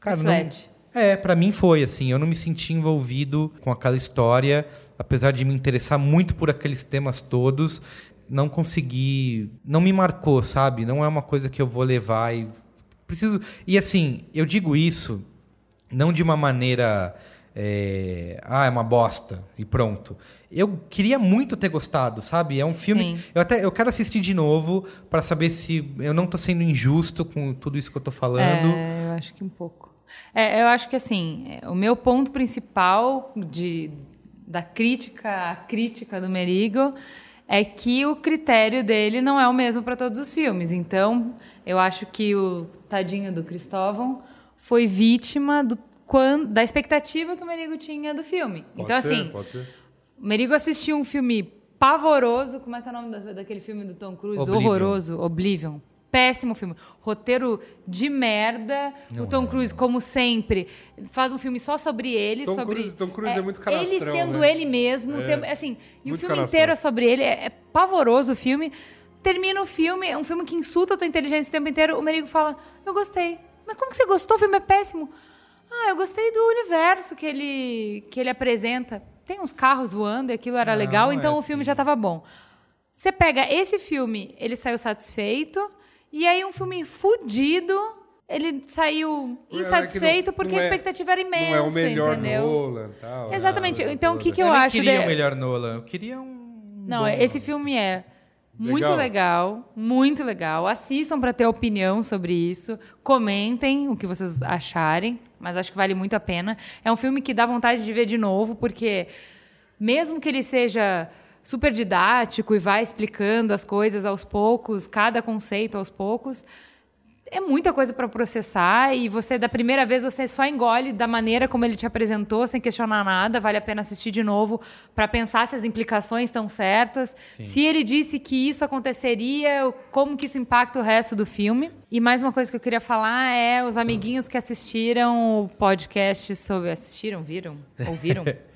cara, não, é, pra mim foi assim, eu não me senti envolvido com aquela história, apesar de me interessar muito por aqueles temas todos, não consegui, não me marcou, sabe? Não é uma coisa que eu vou levar e preciso. E assim, eu digo isso não de uma maneira é, ah, é uma bosta e pronto. Eu queria muito ter gostado, sabe? É um filme. Sim. Eu até eu quero assistir de novo pra saber se eu não tô sendo injusto com tudo isso que eu tô falando. É, eu acho que um pouco. É, eu acho que assim, o meu ponto principal de, da crítica à crítica do Merigo é que o critério dele não é o mesmo para todos os filmes. Então, eu acho que o tadinho do Cristóvão foi vítima do, da expectativa que o Merigo tinha do filme. Pode então, ser, assim, pode ser. o Merigo assistiu um filme pavoroso. Como é que é o nome da- daquele filme do Tom Cruise? Oblivion. Horroroso. Oblivion. Péssimo filme. Roteiro de merda. o Tom Cruise, como sempre, faz um filme só sobre ele. Tom sobre, Cruise- Tom Cruise é muito canastrão, Ele sendo né? ele mesmo. É, tem- assim, e o filme canastrão. inteiro é sobre ele. É, é pavoroso o filme. Termina o filme, é um filme que insulta a tua inteligência o tempo inteiro. O Merigo fala: Eu gostei. Mas como que você gostou? O filme é péssimo. Ah, eu gostei do universo que ele, que ele apresenta. Tem uns carros voando e aquilo era Não, legal, não é então o assim. filme já estava bom. Você pega esse filme, ele saiu satisfeito, e aí um filme fudido, ele saiu insatisfeito não- porque não a é- expectativa era imensa, Não é o melhor entendeu? Nolan tal. Exatamente. ah, Então, o que, que eu eu, acho queria de- o melhor Nolan, eu queria um. Não, bom esse filme é muito Legal. legal, muito legal. Assistam para ter opinião sobre isso. Comentem o que vocês acharem, mas acho que vale muito a pena. É um filme que dá vontade de ver de novo, porque mesmo que ele seja super didático e vá explicando as coisas aos poucos, cada conceito aos poucos, é muita coisa para processar e você da primeira vez você só engole da maneira como ele te apresentou, sem questionar nada. Vale a pena assistir de novo para pensar se as implicações estão certas, se ele disse que isso aconteceria, como que isso impacta o resto do filme. E mais uma coisa que eu queria falar é os amiguinhos que assistiram o podcast sobre assistiram, viram, ouviram?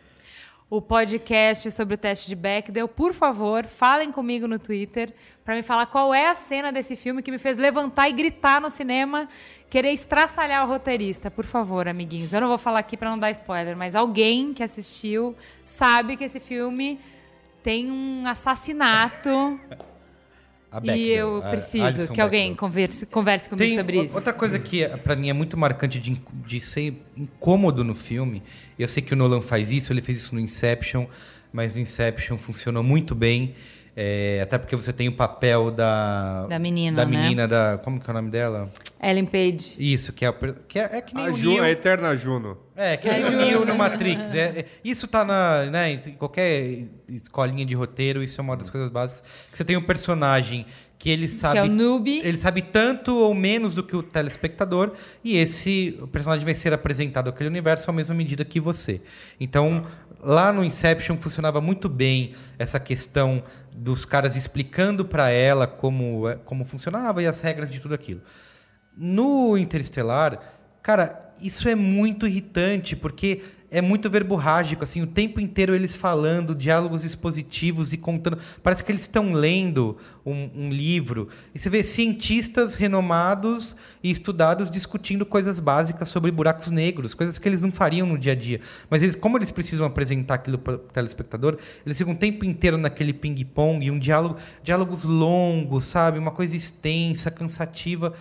o podcast sobre o teste de Bechdel, por favor, falem comigo no Twitter para me falar qual é a cena desse filme que me fez levantar e gritar no cinema, querer estraçalhar o roteirista. Por favor, amiguinhos. Eu não vou falar aqui para não dar spoiler, mas alguém que assistiu sabe que esse filme tem um assassinato E eu preciso que alguém Bechdel. converse, converse comigo Tem sobre isso. outra coisa que pra mim é muito marcante de, de ser incômodo no filme. Eu sei que o Nolan faz isso, ele fez isso no Inception, mas no Inception funcionou muito bem. É, até porque você tem o papel da Da menina, da né? menina da como que é o nome dela? Ellen Page. Isso que é, que é, é que nem A, o Ju, Neo. a Eterna Juno. É, que nem o Neo no Matrix. É, é- isso tá na, né, em qualquer escolinha de roteiro, isso é uma das coisas básicas. Que você tem um personagem que ele sabe. Que é o noob. Ele sabe tanto ou menos do que o telespectador, e esse o personagem vai ser apresentado àquele universo à mesma medida que você. Então, lá no Inception funcionava muito bem essa questão dos caras explicando pra ela como, é- como funcionava e as regras de tudo aquilo. No Interestelar, cara, isso é muito irritante, porque é muito verborrágico, assim, o tempo inteiro eles falando, diálogos expositivos e contando. Parece que eles estão lendo um, um livro. E você vê cientistas renomados e estudados discutindo coisas básicas sobre buracos negros, coisas que eles não fariam no dia a dia. Mas eles, como eles precisam apresentar aquilo para o telespectador, eles ficam o tempo inteiro naquele ping-pong, um diálogo, diálogos longos, sabe? Uma coisa extensa, cansativa.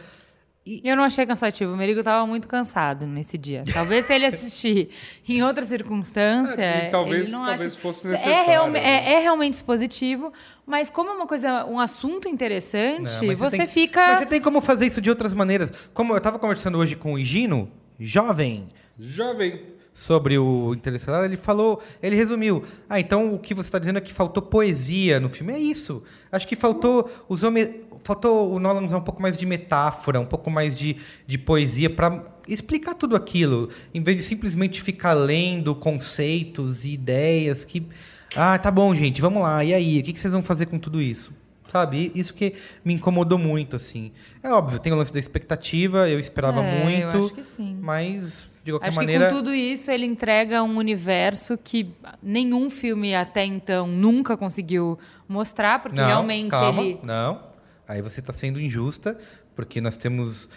Eu não achei cansativo. O Merigo estava muito cansado nesse dia. Talvez se ele assistir em outra circunstância. É, e talvez- ele não talvez ache- fosse É, necessário, realme- né? é- é realmente expositivo, mas como é uma coisa, um assunto interessante, Não, mas você tem- fica. Mas você tem como fazer isso de outras maneiras. Como eu estava conversando hoje com o Higino, jovem, Jovem. sobre o Interestelar, ele falou, ele resumiu. Ah, então o que você está dizendo é que faltou poesia no filme. É isso. Acho que faltou os homens, faltou o Nolan usar um pouco mais de metáfora, um pouco mais de, de poesia para explicar tudo aquilo, em vez de simplesmente ficar lendo conceitos e ideias que ah, tá bom, gente, vamos lá. E aí, o que vocês vão fazer com tudo isso? Sabe? Isso que me incomodou muito, assim. É óbvio, tem o lance da expectativa, eu esperava É, eu muito. acho que sim. Mas, de qualquer Acho maneira. que com tudo isso ele entrega um universo que nenhum filme até então nunca conseguiu mostrar, porque não, realmente calma, ele. Não. Aí você está sendo injusta, porque nós temos.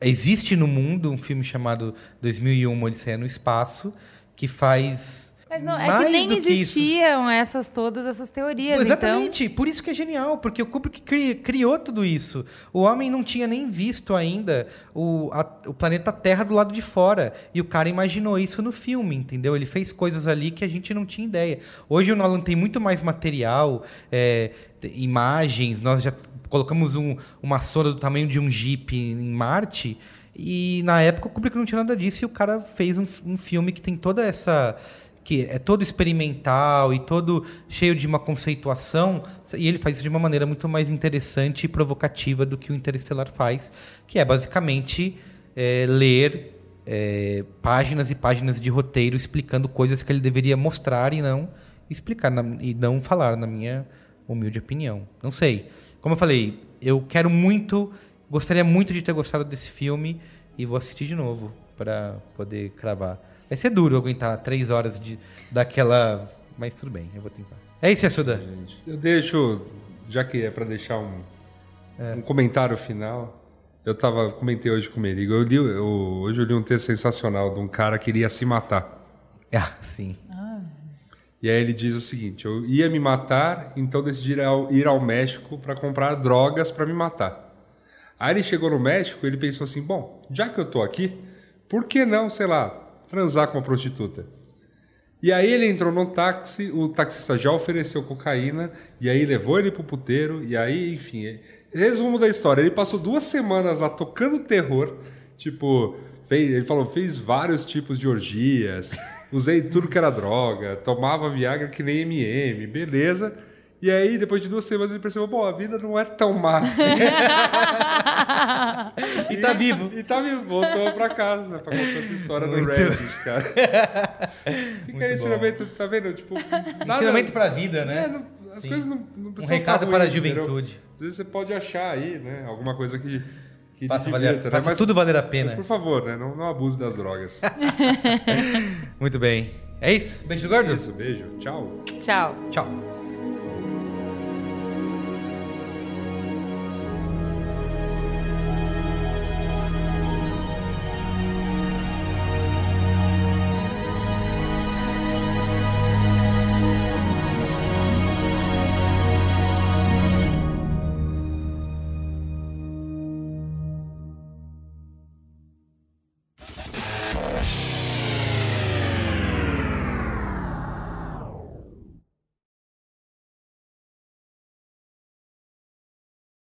Existe no mundo um filme chamado 2001 Odisseia no Espaço, que faz. Mas não, é mais que nem existiam essas todas essas teorias. Então, Exatamente, por isso que é genial, porque o Kubrick cri- criou tudo isso. O homem não tinha nem visto ainda o, a- o planeta Terra do lado de fora. E o cara imaginou isso no filme, entendeu? Ele fez coisas ali que a gente não tinha ideia. Hoje o Nolan tem muito mais material, é, imagens, nós já colocamos um- uma sonda do tamanho de um Jeep em Marte. E na época o Kubrick não tinha nada disso e o cara fez um, um filme que tem toda essa que é todo experimental e todo cheio de uma conceituação, e ele faz isso de uma maneira muito mais interessante e provocativa do que o Interestelar faz, que é basicamente é, ler é, páginas e páginas de roteiro explicando coisas que ele deveria mostrar e não explicar na- e não falar, na minha humilde opinião. Não sei. Como eu falei, eu quero muito, gostaria muito de ter gostado desse filme e vou assistir de novo para poder cravar. Vai ser duro aguentar três horas de, daquela. Mas tudo bem, eu vou tentar. É isso, Yasuda. Eu deixo, já que é pra deixar um, um comentário final. Eu tava, comentei hoje com o Merigo. Eu li, eu, hoje eu li um texto sensacional de um cara que iria se matar. Ah, sim. E aí ele diz o seguinte: eu ia me matar, então decidi ir ao, ir ao México para comprar drogas para me matar. Aí ele chegou no México, ele pensou assim: bom, já que eu tô aqui, por que não, sei lá, transar com uma prostituta? E aí ele entrou no táxi, o taxista já ofereceu cocaína, e aí levou ele pro puteiro, e aí, enfim. Resumo da história: ele passou duas semanas lá tocando terror, tipo, fez, ele falou, fez vários tipos de orgias, usei tudo que era droga, tomava Viagra que nem MM, beleza. E aí, depois de duas semanas, ele percebeu, bom, a vida não é tão má assim. E tá vivo. E tá vivo, voltou pra casa pra contar essa história no Muito- Reddit, cara. Fica aí, ensinamento, tá vendo? Tipo, nada- Ensinamento pra vida, né? É, não- as Sim. coisas não, não Um precisam recado tá para a ruins, entendeu? juventude. Às vezes você pode achar aí, né? Alguma coisa que, que Faça, divirta, valer, né? faça Mas- tudo valer a Mas pena. por favor, né? Não, não abuse das drogas. Muito bem. É isso? Beijo gordo? Isso, beijo. Tchau. Tchau. Tchau.